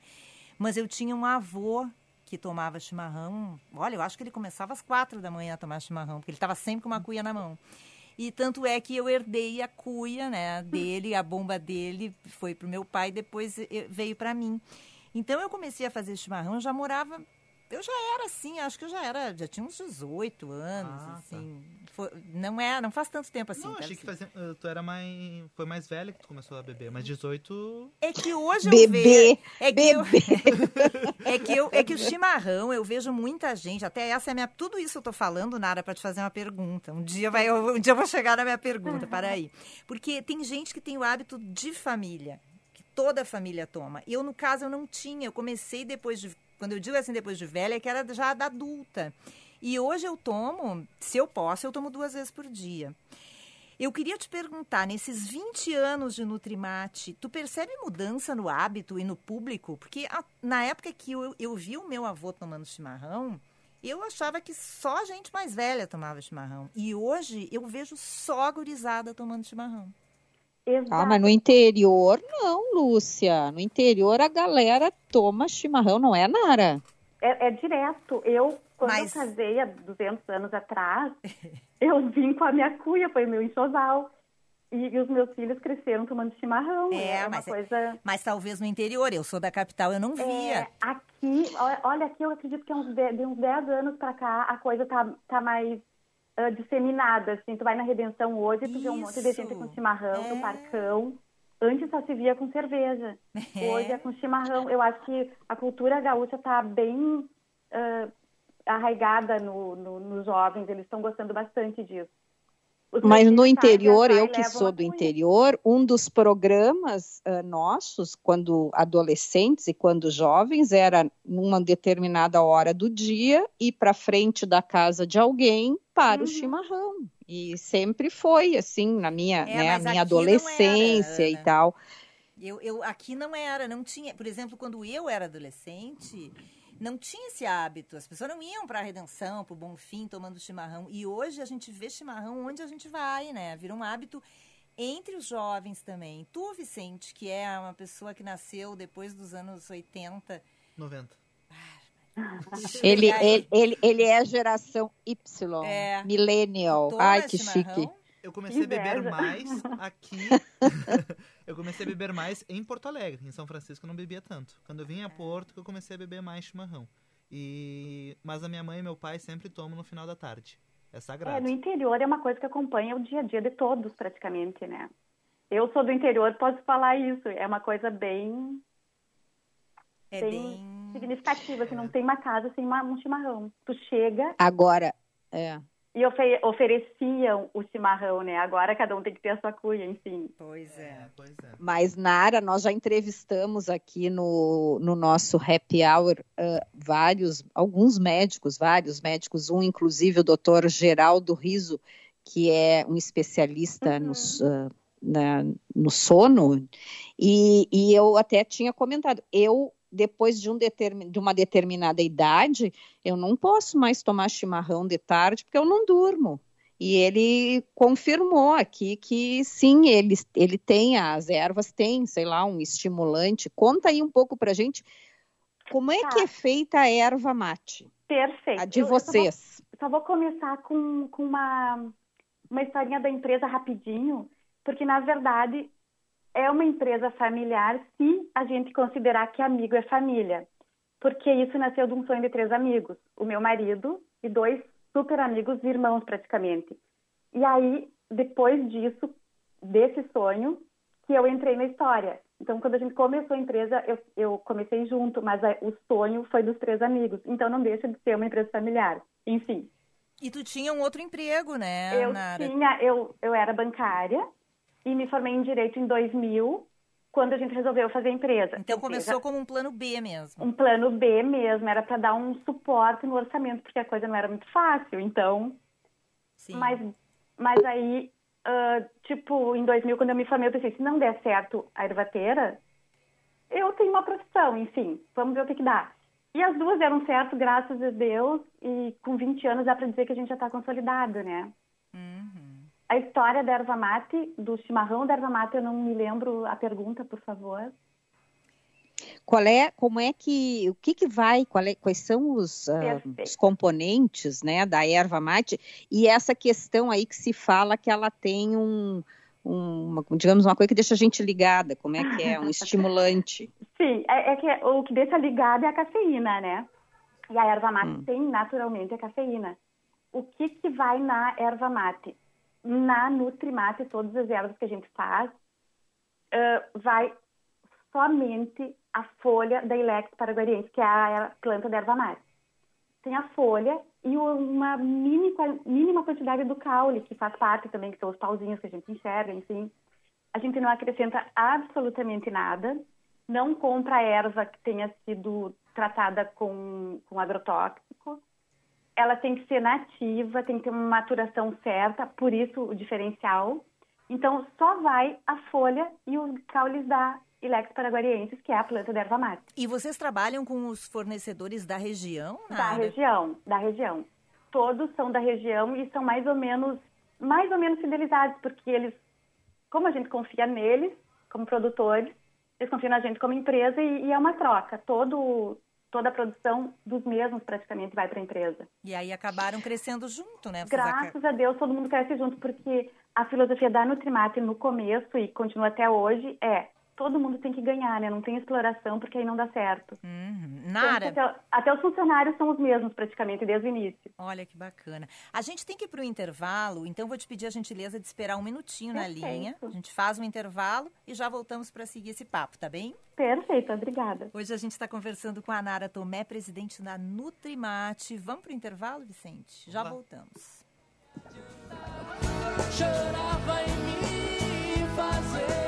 Mas eu tinha um avô que tomava chimarrão. Olha, eu acho que ele começava às quatro da manhã a tomar chimarrão, porque ele estava sempre com uma cuia na mão. E tanto é que eu herdei a cuia, né, dele, a bomba dele foi pro meu pai, depois eh, veio para mim. Então eu comecei a fazer chimarrão, já morava, eu já era assim, acho que eu já era, já tinha uns 18 anos, Ah, tá. assim. Foi- não é, não faz tanto tempo assim. Não, tá? achei que fazia, eh, tu era mais. Foi mais velha que tu começou a beber, mas 18. É que hoje eu Bebê, vejo. É que, eu, bebê. é, que eu, é que o chimarrão, eu vejo muita gente. Até essa é a minha. Tudo isso eu tô falando, Nara, para te fazer uma pergunta. Um dia, vai, eu- um dia eu vou chegar na minha pergunta, para aí. Porque tem gente que tem o hábito de família, que toda a família toma. Eu, no caso, eu não tinha. Eu comecei depois de. Quando eu digo assim, depois de velha, é que era já da adulta. E hoje eu tomo, se eu posso, eu tomo duas vezes por dia. Eu queria te perguntar, nesses 20 anos de Nutrimate, tu percebe mudança no hábito e no público? Porque a- na época que eu, eu vi o meu avô tomando chimarrão, eu achava que só gente mais velha tomava chimarrão. E hoje eu vejo só gurizada tomando chimarrão. Exato. Ah, mas no interior não, Lúcia. No interior a galera toma chimarrão, não é, Nara? É, é direto. Eu, quando Mas- eu casei há 200 anos atrás, eu vim com a minha cuia, foi meu enxoval. E, e os meus filhos cresceram tomando chimarrão. É, É, uma mas é- coisa... Mas talvez no interior, eu sou da capital, eu não via. É, aqui, olha- olha, aqui eu acredito que há uns 10, de uns 10 anos pra cá a coisa tá, tá mais ah, disseminada, assim. Tu vai na Redenção hoje, tu vê um monte de gente com Isso. chimarrão, É. no parcão. Antes só se via com cerveja. É. Hoje é com chimarrão. Eu acho que a cultura gaúcha tá bem ah, arraigada no, no- nos jovens, eles estão gostando bastante disso. Mas no interior, eu que sou do interior, um dos programas ah, nossos, quando adolescentes e quando jovens, era numa determinada hora do dia ir para frente da casa de alguém para o Uhum. chimarrão. E sempre foi assim na minha, É, né, minha não era, adolescência e tal. Eu, eu aqui não era, não tinha. Por exemplo, quando eu era adolescente, não tinha esse hábito. As pessoas não iam para a Redenção, para o Bonfim, tomando chimarrão. E hoje a gente vê chimarrão onde a gente vai, né? Virou um hábito entre os jovens também. Tu, Vicente, que é uma pessoa que nasceu depois dos anos 80, 90. Ele, E ele, ele, ele é geração Y, É. millennial. toma Ai, que chimarrão? chique. Eu comecei a beber mais aqui. eu comecei a beber mais em Porto Alegre. Em São Francisco eu não bebia tanto. Quando eu vim a Porto, que eu comecei a beber mais chimarrão. E... Mas a minha mãe e meu pai sempre tomam no final da tarde. É É, sagrado. no interior é uma coisa que acompanha o dia a dia de todos, praticamente, né? Eu sou do interior, posso falar isso. É uma coisa bem, É bem, bem. significativa, que não tem uma casa sem uma- um chimarrão. Tu chega Agora, é, e ofe- ofereciam o chimarrão, né? Agora cada um tem que ter a sua cuia, enfim. Pois é. É, pois é. Mas, Nara, nós já entrevistamos aqui no, no nosso happy hour ah, vários, alguns médicos, vários médicos, um inclusive o doutor Geraldo Riso, que é um especialista nos, ah, na- no sono, e, e eu até tinha comentado, eu, depois de, um determin, de uma determinada idade, eu não posso mais tomar chimarrão de tarde, porque eu não durmo. E ele confirmou aqui que sim, ele, ele tem, as ervas têm, sei lá, um estimulante. Conta aí um pouco pra gente como é Tá. que é feita a erva mate, Perfeito. a de Eu- eu só vou- vocês. Só vou começar com, com uma, uma historinha da empresa rapidinho, porque na verdade é uma empresa familiar se a gente considerar que amigo é família. Porque isso nasceu de um sonho de três amigos, o meu marido e dois super amigos irmãos praticamente. E aí, depois disso, desse sonho, que eu entrei na história. Então, quando a gente começou a empresa, eu, eu comecei junto, mas a, o sonho foi dos três amigos. Então, não deixa de ser uma empresa familiar. Enfim. E tu tinha um outro emprego, né, Eu Nara? tinha, eu, eu era bancária e me formei em Direito em 2000, quando a gente resolveu fazer a empresa. Então Ou começou seja, como um plano B mesmo. um plano B mesmo, era para dar um suporte no orçamento, porque a coisa não era muito fácil. Então, Sim. mas, mas aí, ah, tipo, em 2000, quando eu me formei, eu pensei, se não der certo a ervateira, eu tenho uma profissão, enfim, vamos ver o que que dá. E as duas deram certo, graças a Deus, e com 20 anos dá para dizer que a gente já está consolidado, né? A história da erva mate, do chimarrão da erva mate, eu não me lembro a pergunta, por favor. Qual é, como é que, o que que vai, é- quais são os, Perfeito. os componentes, né, da erva mate e essa questão aí que se fala que ela tem um, um, uma- digamos, uma coisa que deixa a gente ligada, como é que é, um estimulante. Sim, é, é que o que deixa ligado é a cafeína, né? E a erva mate tem naturalmente a cafeína. O que que vai na erva mate? Na Nutrimate, todas as ervas que a gente faz, ah, vai somente a folha da Ilex paraguariense, que é a planta da erva mate. Tem a folha e uma mini, mínima quantidade do caule, que faz parte também, que são os pauzinhos que a gente enxerga, enfim. A gente não acrescenta absolutamente nada, não compra erva que tenha sido tratada com, com agrotóxico. Ela tem que ser nativa, tem que ter uma maturação certa, por isso o diferencial. Então, só vai a folha e os caules da Ilex paraguariensis, que é a planta da erva mate. E vocês trabalham com os fornecedores da região, Da Nara? região, da região. Todos são da região e são mais ou menos, mais ou menos fidelizados, porque eles, como a gente confia neles, como produtores, eles confiam na gente como empresa e, e é uma troca. Todo, toda a produção dos mesmos praticamente vai para a empresa. E aí acabaram crescendo junto, né? Graças a Deus todo mundo cresce junto, porque a filosofia da Nutrimate no começo e continua até hoje é todo mundo tem que ganhar, né? Não tem exploração, porque aí não dá certo. Uhum. Tanto Nara, Até, até os funcionários são os mesmos praticamente desde o início. olha que bacana. A gente tem que ir para o intervalo, então vou te pedir a gentileza de esperar um minutinho na Perfeito. linha. A gente faz um intervalo e já voltamos para seguir esse papo, tá bem? Perfeito, obrigada. Hoje a gente está conversando com a Nara Tomé, presidente da Nutrimate. Vamos para o intervalo, Vicente? Já voltamos. Chorava em me fazer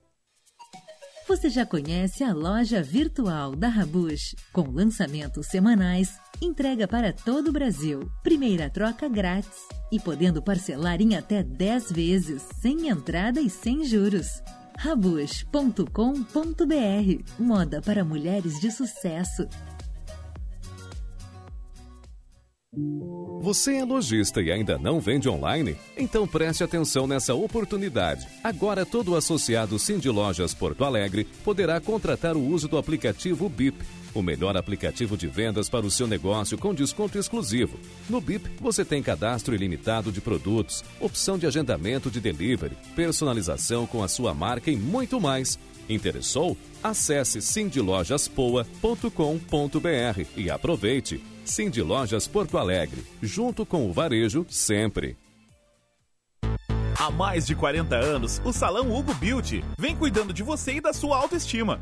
Você já conhece a loja virtual da Rabush? Com lançamentos semanais, entrega para todo o Brasil, primeira troca grátis e podendo parcelar em até 10 vezes, sem entrada e sem juros. Rabush.com.br Moda para mulheres de sucesso. Você é lojista e ainda não vende online? Então preste atenção nessa oportunidade. Agora todo associado Cindy Lojas Porto Alegre poderá contratar o uso do aplicativo BIP, o melhor aplicativo de vendas para o seu negócio com desconto exclusivo. No BIP você tem cadastro ilimitado de produtos, opção de agendamento de delivery, personalização com a sua marca e muito mais. Interessou? Acesse cindylojaspoa.com.br e aproveite. Cindy Lojas Porto Alegre, junto com o varejo sempre. Há mais de 40 anos, o Salão Hugo Beauty vem cuidando de você e da sua autoestima,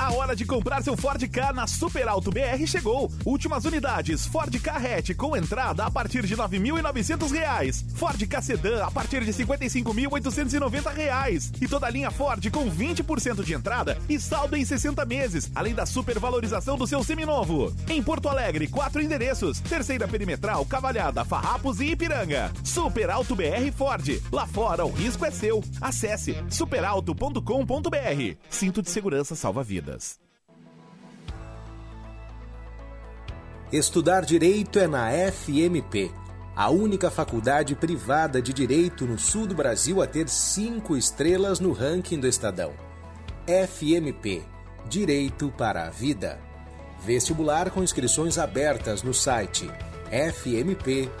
A hora de comprar seu Ford K na Super Alto BR chegou. Últimas unidades Ford K Hatch com entrada a partir de R$ 9.900. Ford K Sedan a partir de R$ 55.890. E toda a linha Ford com 20% de entrada e saldo em 60 meses, além da supervalorização do seu seminovo. Em Porto Alegre, quatro endereços. Terceira Perimetral, Cavalhada, Farrapos e Ipiranga. Super Alto BR Ford. Lá fora o risco é seu. Acesse superalto.com.br. Cinto de segurança salva Estudar direito é na FMP, a única faculdade privada de direito no sul do Brasil a ter cinco estrelas no ranking do Estadão. FMP Direito para a Vida. Vestibular com inscrições abertas no site fmp.edu.br.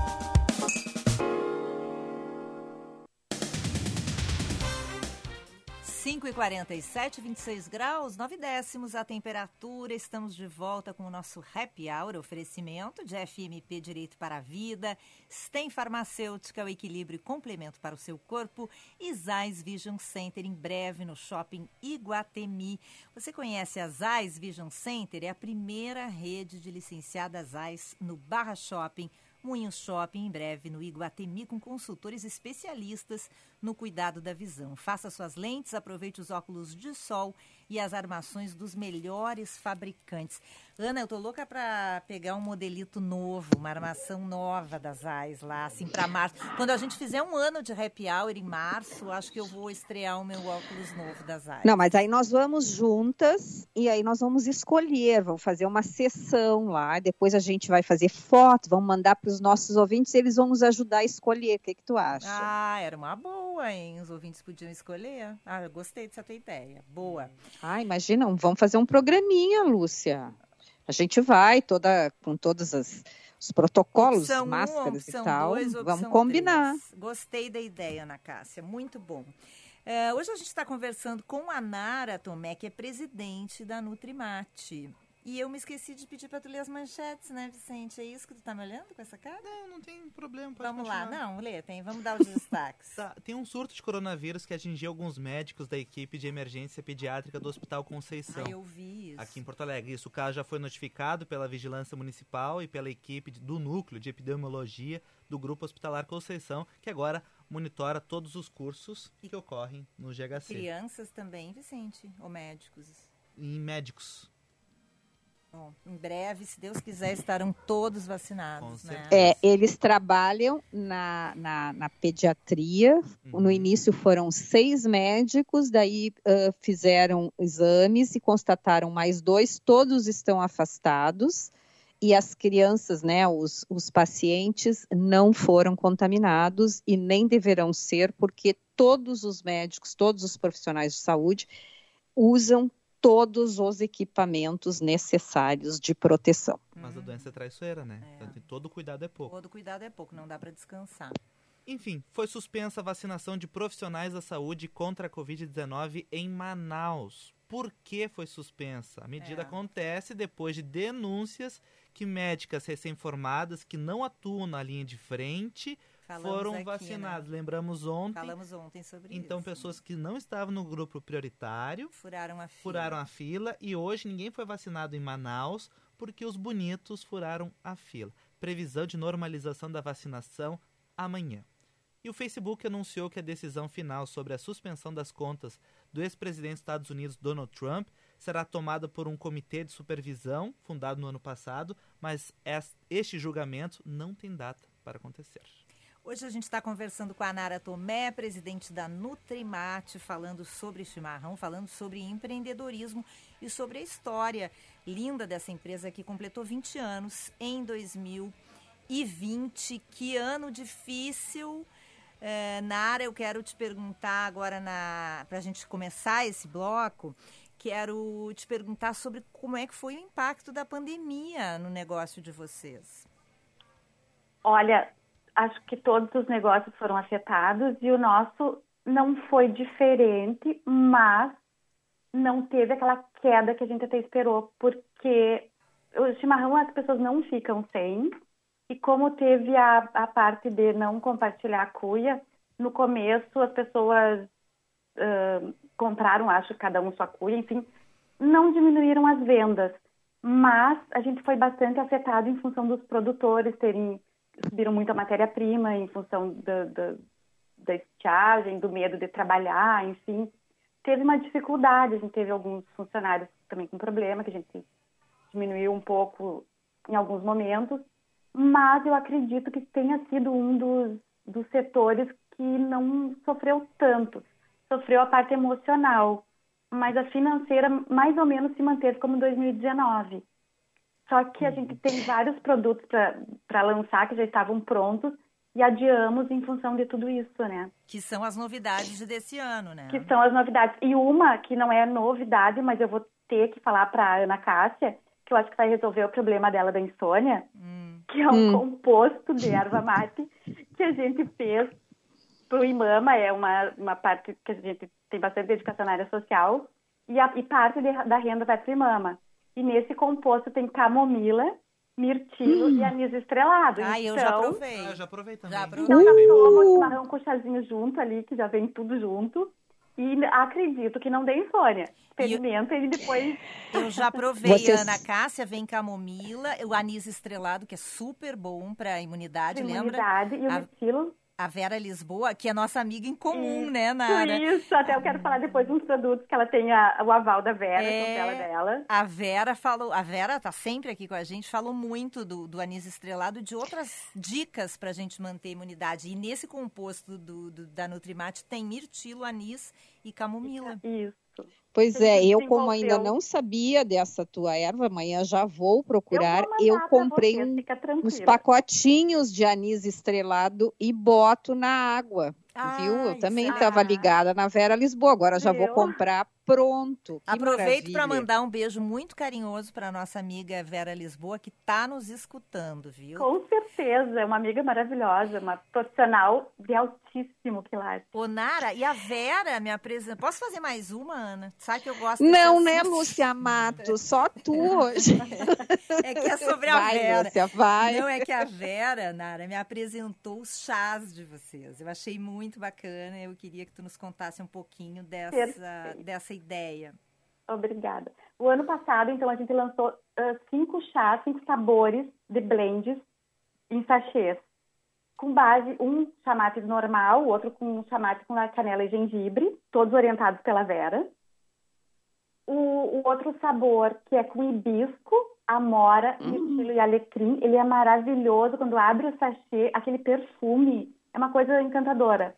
Cinco e quarenta e sete, 26 graus, 9 décimos a temperatura. Estamos de volta com o nosso Happy Hour, oferecimento de FMP Direito para a Vida, STEM Farmacêutica, o equilíbrio e complemento para o seu corpo e Zais Vision Center, em breve no Shopping Iguatemi. Você conhece a Zais Vision Center? É a primeira rede de licenciadas Zais no Barra Shopping, Moinho Shopping, em breve no Iguatemi, com consultores especialistas no cuidado da visão. Faça suas lentes, aproveite os óculos de sol e as armações dos melhores fabricantes. Ana, eu tô louca para pegar um modelito novo, uma armação nova das AIS lá, assim, para março. Quando a gente fizer um ano de happy hour em março, acho que eu vou estrear o meu óculos novo das AIS. Não, mas aí nós vamos juntas e aí nós vamos escolher, vamos fazer uma sessão lá, depois a gente vai fazer foto, vamos mandar para os nossos ouvintes e eles vão nos ajudar a escolher. O que, que tu acha? Ah, era uma boa, hein? Os ouvintes podiam escolher. Ah, eu gostei dessa tua ideia. Boa. Ah, imagina, vamos fazer um programinha, Lúcia. A gente vai toda com todos as, os protocolos, opção máscaras um, e tal. Dois, vamos combinar. Três. Gostei da ideia, Ana Cássia. Muito bom. É, hoje a gente está conversando com a Nara Tomé, que é presidente da Nutrimate. E eu me esqueci de pedir para tu ler as manchetes, né, Vicente? É isso que tu tá me olhando com essa cara? Não, não tem problema. vamos continuar. lá, não, lê, tem, vamos dar os destaques. tá, tem um surto de coronavírus que atingiu alguns médicos da equipe de emergência pediátrica do Hospital Conceição. Ah, eu vi isso. Aqui em Porto Alegre. Isso, o caso já foi notificado pela Vigilância Municipal e pela equipe do Núcleo de Epidemiologia do Grupo Hospitalar Conceição, que agora monitora todos os cursos e que ocorrem no GHC. Crianças também, Vicente, ou médicos? Em médicos. Bom, em breve, se Deus quiser, estarão todos vacinados. Né? É, eles trabalham na, na, na pediatria. Uhum. No início foram seis médicos, daí uh, fizeram exames e constataram mais dois. Todos estão afastados e as crianças, né, os, os pacientes não foram contaminados e nem deverão ser, porque todos os médicos, todos os profissionais de saúde usam todos os equipamentos necessários de proteção. Mas a doença é traiçoeira, né? É. Então, todo cuidado é pouco. Todo cuidado é pouco, não dá para descansar. Enfim, foi suspensa a vacinação de profissionais da saúde contra a Covid-19 em Manaus. Por que foi suspensa? A medida é. acontece depois de denúncias que médicas recém-formadas que não atuam na linha de frente Falamos foram aqui, vacinadas. Né? Lembramos ontem. Falamos ontem sobre então, isso. pessoas que não estavam no grupo prioritário furaram a fila. Furaram a fila e hoje ninguém foi vacinado em Manaus porque os bonitos furaram a fila. Previsão de normalização da vacinação amanhã. E o Facebook anunciou que a decisão final sobre a suspensão das contas do ex-presidente dos Estados Unidos Donald Trump será tomada por um comitê de supervisão fundado no ano passado, mas este julgamento não tem data para acontecer. Hoje a gente está conversando com a Nara Tomé, presidente da Nutrimate, falando sobre chimarrão, falando sobre empreendedorismo e sobre a história linda dessa empresa que completou 20 anos em 2000 2020. Que ano difícil. É, Nara, eu quero te perguntar agora, para a gente começar esse bloco, quero te perguntar sobre como é que foi o impacto da pandemia no negócio de vocês. Olha, acho que todos os negócios foram afetados e o nosso não foi diferente, mas não teve aquela queda que a gente até esperou, porque o chimarrão as pessoas não ficam sem, e como teve a, a parte de não compartilhar a cuia, no começo as pessoas uh, compraram, acho, cada um sua cuia, enfim, não diminuíram as vendas, mas a gente foi bastante afetado em função dos produtores terem subiram muito a matéria-prima em função da, da, da estiagem, do medo de trabalhar, enfim. Teve uma dificuldade, a gente teve alguns funcionários também com problema, que a gente diminuiu um pouco em alguns momentos, mas eu acredito que tenha sido um dos, dos setores que não sofreu tanto. Sofreu a parte emocional, mas a financeira mais ou menos se manteve como 2019. Só que a gente tem vários produtos para lançar que já estavam prontos e adiamos em função de tudo isso, né? Que são as novidades desse ano, né? Que são as novidades. E uma que não é novidade, mas eu vou ter que falar para Ana Cássia, que eu acho que vai resolver o problema dela da insônia, hum. que é um hum. composto de erva mate que a gente fez para o Imama, é uma, uma parte que a gente tem bastante dedicação na área social, e, a, e parte de, da renda vai para o Imama. E nesse composto tem camomila, mirtilo hum. e anis estrelado. Ah, então, eu já provei. Ah, eu já provei também. Já provei. Então já toma uh. chimarrão com chazinho junto ali, que já vem tudo junto. E acredito que não dê insônia. Experimenta e, e depois. Eu já provei, Vocês... Ana Cássia, vem camomila, o anis estrelado, que é super bom para imunidade, imunidade, lembra? E o mirtilo a Vera Lisboa, que é nossa amiga em comum, isso, né, Nara? Isso, até eu quero falar depois uns produtos que ela tem a, o aval da Vera, é, a dela. A Vera falou, a Vera tá sempre aqui com a gente, falou muito do, do anis estrelado e de outras dicas para a gente manter a imunidade. E nesse composto do, do, da Nutrimate tem mirtilo, anis e camomila. Isso. Pois é, eu como ainda não sabia dessa tua erva, amanhã já vou procurar. Eu, eu comprei você, uns pacotinhos de anis estrelado e boto na água. Ai, viu? Eu também estava ligada na Vera Lisboa. Agora já vou comprar pronto. Que Aproveito para mandar um beijo muito carinhoso para nossa amiga Vera Lisboa, que está nos escutando, viu? Com certeza, é uma amiga maravilhosa, uma profissional de altíssimo quilate. Ô, Nara, e a Vera me apresenta. Posso fazer mais uma, Ana? Sabe que eu gosto Não, né, Lúcia Mato? Só tu hoje. é que é sobre a vai, Vera. Lúcia, vai. Não, é que a Vera, Nara, me apresentou os chás de vocês. Eu achei muito bacana. Eu queria que tu nos contasse um pouquinho dessa, dessa ideia. Obrigada. O ano passado, então, a gente lançou uh, cinco chás, cinco sabores de blends em sachês. Com base, um chamate normal, o outro com um chamate com canela e gengibre, todos orientados pela Vera. O, o outro sabor, que é com hibisco, amora, uhum. e alecrim, ele é maravilhoso. Quando abre o sachê, aquele perfume é uma coisa encantadora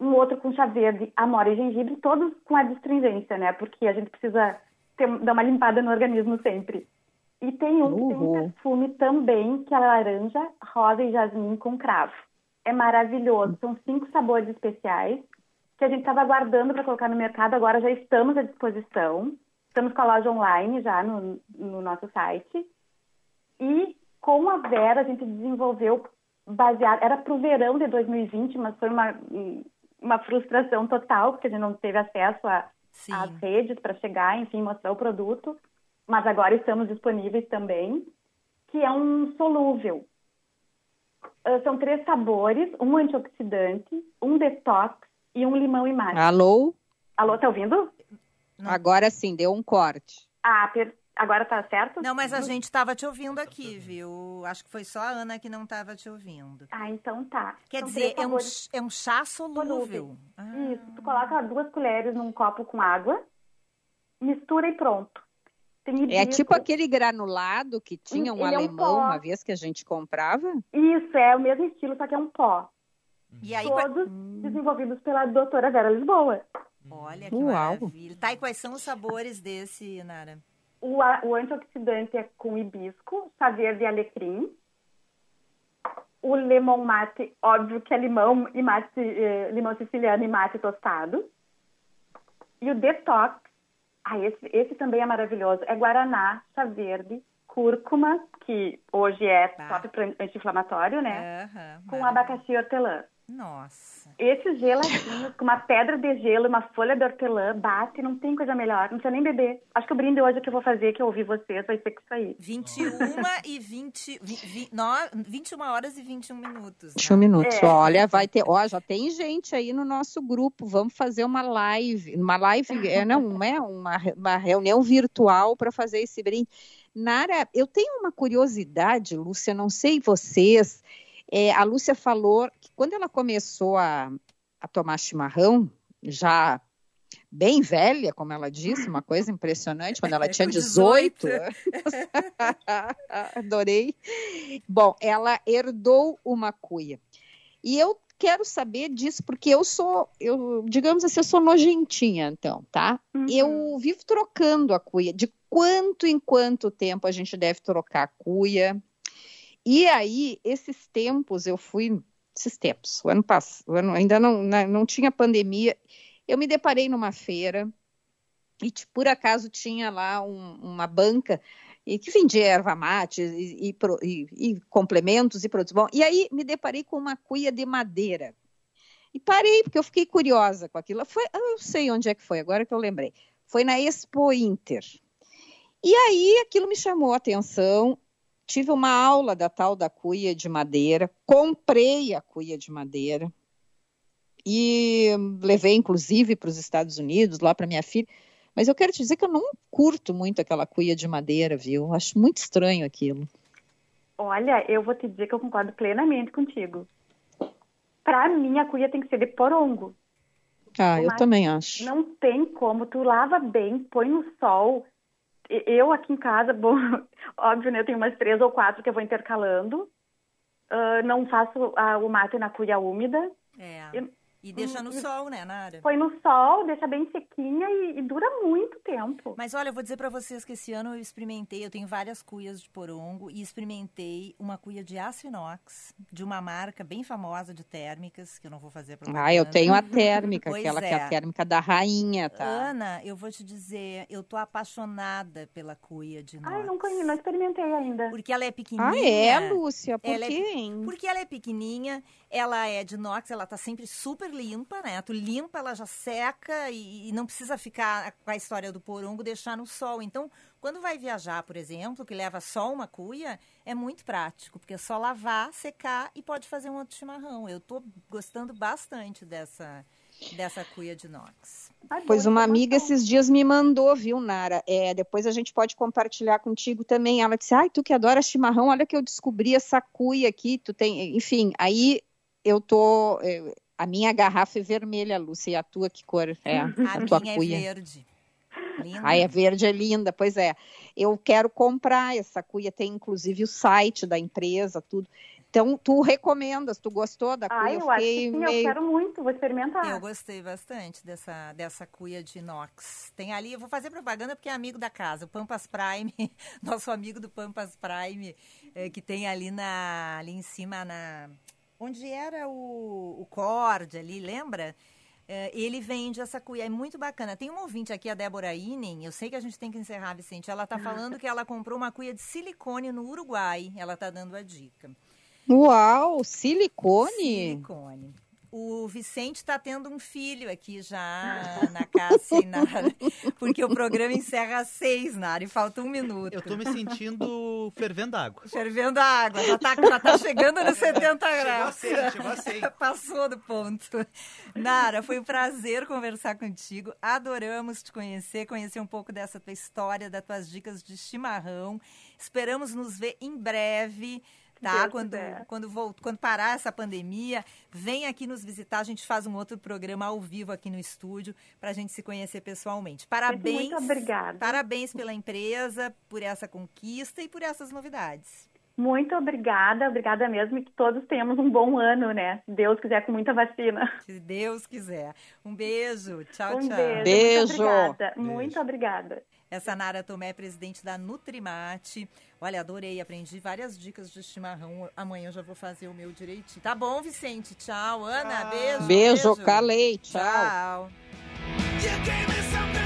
um outro com chá verde, amora e gengibre, todos com a astringência, né? Porque a gente precisa ter, dar uma limpada no organismo sempre. E tem um que tem um perfume também, que é laranja, rosa e jasmim com cravo. É maravilhoso. São cinco sabores especiais que a gente estava aguardando para colocar no mercado. Agora já estamos à disposição. Estamos com a loja online já no, no nosso site. E com a Vera a gente desenvolveu baseado... Era para o verão de 2020, mas foi uma uma frustração total, porque a gente não teve acesso às redes para chegar, enfim, mostrar o produto. Mas agora estamos disponíveis também, que é um solúvel. Uh, são três sabores, um antioxidante, um detox e um limão e mate. Alô? Alô, tá ouvindo? Não. Agora sim, deu um corte. Ah, per Agora tá certo? Não, mas a gente estava te ouvindo aqui, viu? Acho que foi só a Ana que não estava te ouvindo. Ah, então tá. Quer dizer, é um, é um chá solúvel. Ah. Isso, tu coloca duas colheres num copo com água, mistura e pronto. é tipo aquele granulado que tinha um Ele alemão é um uma vez que a gente comprava? Isso, é o mesmo estilo, só que é um pó. E aí, Todos hum. desenvolvidos pela doutora Vera Lisboa. Olha que Uau. maravilha. Tá, e quais são os sabores desse, Nara? O, o antioxidante é com hibisco, chá verde e alecrim. O lemon mate, óbvio que é limão e mate, eh, limão siciliano e mate tostado. E o detox, ah, esse, esse também é maravilhoso. É guaraná, chá verde, cúrcuma, que hoje é top para anti-inflamatório, né? Com abacaxi e hortelã. Nossa. Esses geladinhos com uma pedra de gelo e uma folha de hortelã, bate, não tem coisa melhor, não precisa nem beber. Acho que o brinde hoje que eu vou fazer, que eu ouvi vocês, vai ser com isso aí. 21 e 20, vi, vi, no, 21 horas e 21 minutos. 21 né? minutos. É. Olha, vai ter. Ó, já tem gente aí no nosso grupo. Vamos fazer uma live. Uma live, é, não, é uma, uma reunião virtual para fazer esse brinde. Nara, eu tenho uma curiosidade, Lúcia, não sei vocês. É, a Lúcia falou que quando ela começou a, a tomar chimarrão, já bem velha, como ela disse, uma coisa impressionante, quando ela tinha Com 18. 18. Adorei. Bom, ela herdou uma cuia. E eu quero saber disso, porque eu sou, eu, digamos assim, eu sou nojentinha, então, tá? Eu vivo trocando a cuia. De quanto em quanto tempo a gente deve trocar a cuia? E aí, esses tempos, eu fui, esses tempos, o ano passado, ano, ainda não, na- não tinha pandemia, eu me deparei numa feira e por acaso tinha lá um- uma banca e que vendia erva mate e, e e- complementos e produtos. Bom, e aí me deparei com uma cuia de madeira. E parei, porque eu fiquei curiosa com aquilo. Foi, eu sei onde é que foi, agora que eu lembrei. Foi na Expo Inter. E aí aquilo me chamou a atenção. Tive uma aula da tal da cuia de madeira, comprei a cuia de madeira e levei inclusive para os Estados Unidos, lá para minha filha. Mas eu quero te dizer que eu não curto muito aquela cuia de madeira, viu? Acho muito estranho aquilo. Olha, eu vou te dizer que eu concordo plenamente contigo. Pra mim, a cuia tem que ser de porongo. Ah, eu Mas também acho. Não tem como. Tu lava bem, põe no sol. Eu aqui em casa, bom, óbvio, né? Eu tenho umas três ou quatro que eu vou intercalando. Ah, não faço ah, o mate na cuia úmida. É. Eu- E deixa no sol, né, Nara? Põe no sol, deixa bem sequinha e, e dura muito tempo. Mas olha, eu vou dizer pra vocês que esse ano eu experimentei, eu tenho várias cuias de porongo e experimentei uma cuia de aço inox de uma marca bem famosa de térmicas, que eu não vou fazer propaganda. Ah, eu tenho a térmica, aquela que é é. a térmica da rainha, tá? Ana, eu vou te dizer, eu tô apaixonada pela cuia de inox. Ai, não, conhe- não experimentei ainda. Porque ela é pequenininha. Ah, é, Lúcia? Por Ela é- quê, hein? Porque ela é pequenininha, ela é de inox, ela tá sempre super limpa, né? Tu limpa, ela já seca e, e não precisa ficar com a história do porongo, deixar no sol. Então, quando vai viajar, por exemplo, que leva só uma cuia, é muito prático, porque é só lavar, secar e pode fazer um outro chimarrão. Eu tô gostando bastante dessa, dessa cuia de inox. Pois uma amiga esses dias me mandou, viu, Nara? É, depois a gente pode compartilhar contigo também. Ela disse: Ai, tu que adora chimarrão, olha que eu descobri essa cuia aqui. Tu tem. Enfim, aí eu tô. é, a minha garrafa é vermelha, Lúcia, e a tua que cor é? A, A, tua minha cuia. é verde. Linda. Ah, é verde, é linda, pois é. Eu quero comprar essa cuia, tem inclusive o site da empresa, tudo. Então, tu recomendas, tu gostou da cuia? Ai, eu acho que sim, meio- eu quero muito, vou experimentar. Eu gostei bastante dessa, dessa cuia de inox. Tem ali, eu vou fazer propaganda porque é amigo da casa, o Pampas Prime, nosso amigo do Pampas Prime, eh, que tem ali na ali em cima na onde era o, o Cord ali, lembra? Eh, ele vende essa cuia, é muito bacana. Tem um ouvinte aqui, a Débora Inen, eu sei que a gente tem que encerrar, Vicente. Ela tá falando que ela comprou uma cuia de silicone no Uruguai. Ela tá dando a dica. Uau, silicone? Silicone. O Vicente está tendo um filho aqui já na Cássia e Nara, porque o programa encerra às seis, Nara, e falta um minuto. Eu tô me sentindo fervendo água. Fervendo a água, já tá, já tá chegando nos 70 Chegou a graus. 100, chegou a 100. Passou do ponto. Nara, foi um prazer conversar contigo. Adoramos te conhecer, conhecer um pouco dessa tua história, das tuas dicas de chimarrão. Esperamos nos ver em breve. Tá? Deus Quando, quando, vol- quando parar essa pandemia, vem aqui nos visitar. A gente faz um outro programa ao vivo aqui no estúdio para a gente se conhecer pessoalmente. Parabéns. muito obrigada. Parabéns pela empresa, por essa conquista e por essas novidades. Muito obrigada, obrigada mesmo e que todos tenhamos um bom ano, né? Se Deus quiser, com muita vacina. Se Deus quiser. Um beijo. Tchau, Um tchau. beijo. Beijo. Muito obrigada. Muito obrigada. Essa Nara Tomé, presidente da Nutrimate. Olha, adorei, aprendi várias dicas de chimarrão. Amanhã eu já vou fazer o meu direitinho. Tá bom, Vicente? Tchau, Ana. Beijo. Beijo, calei. Tchau. Tchau.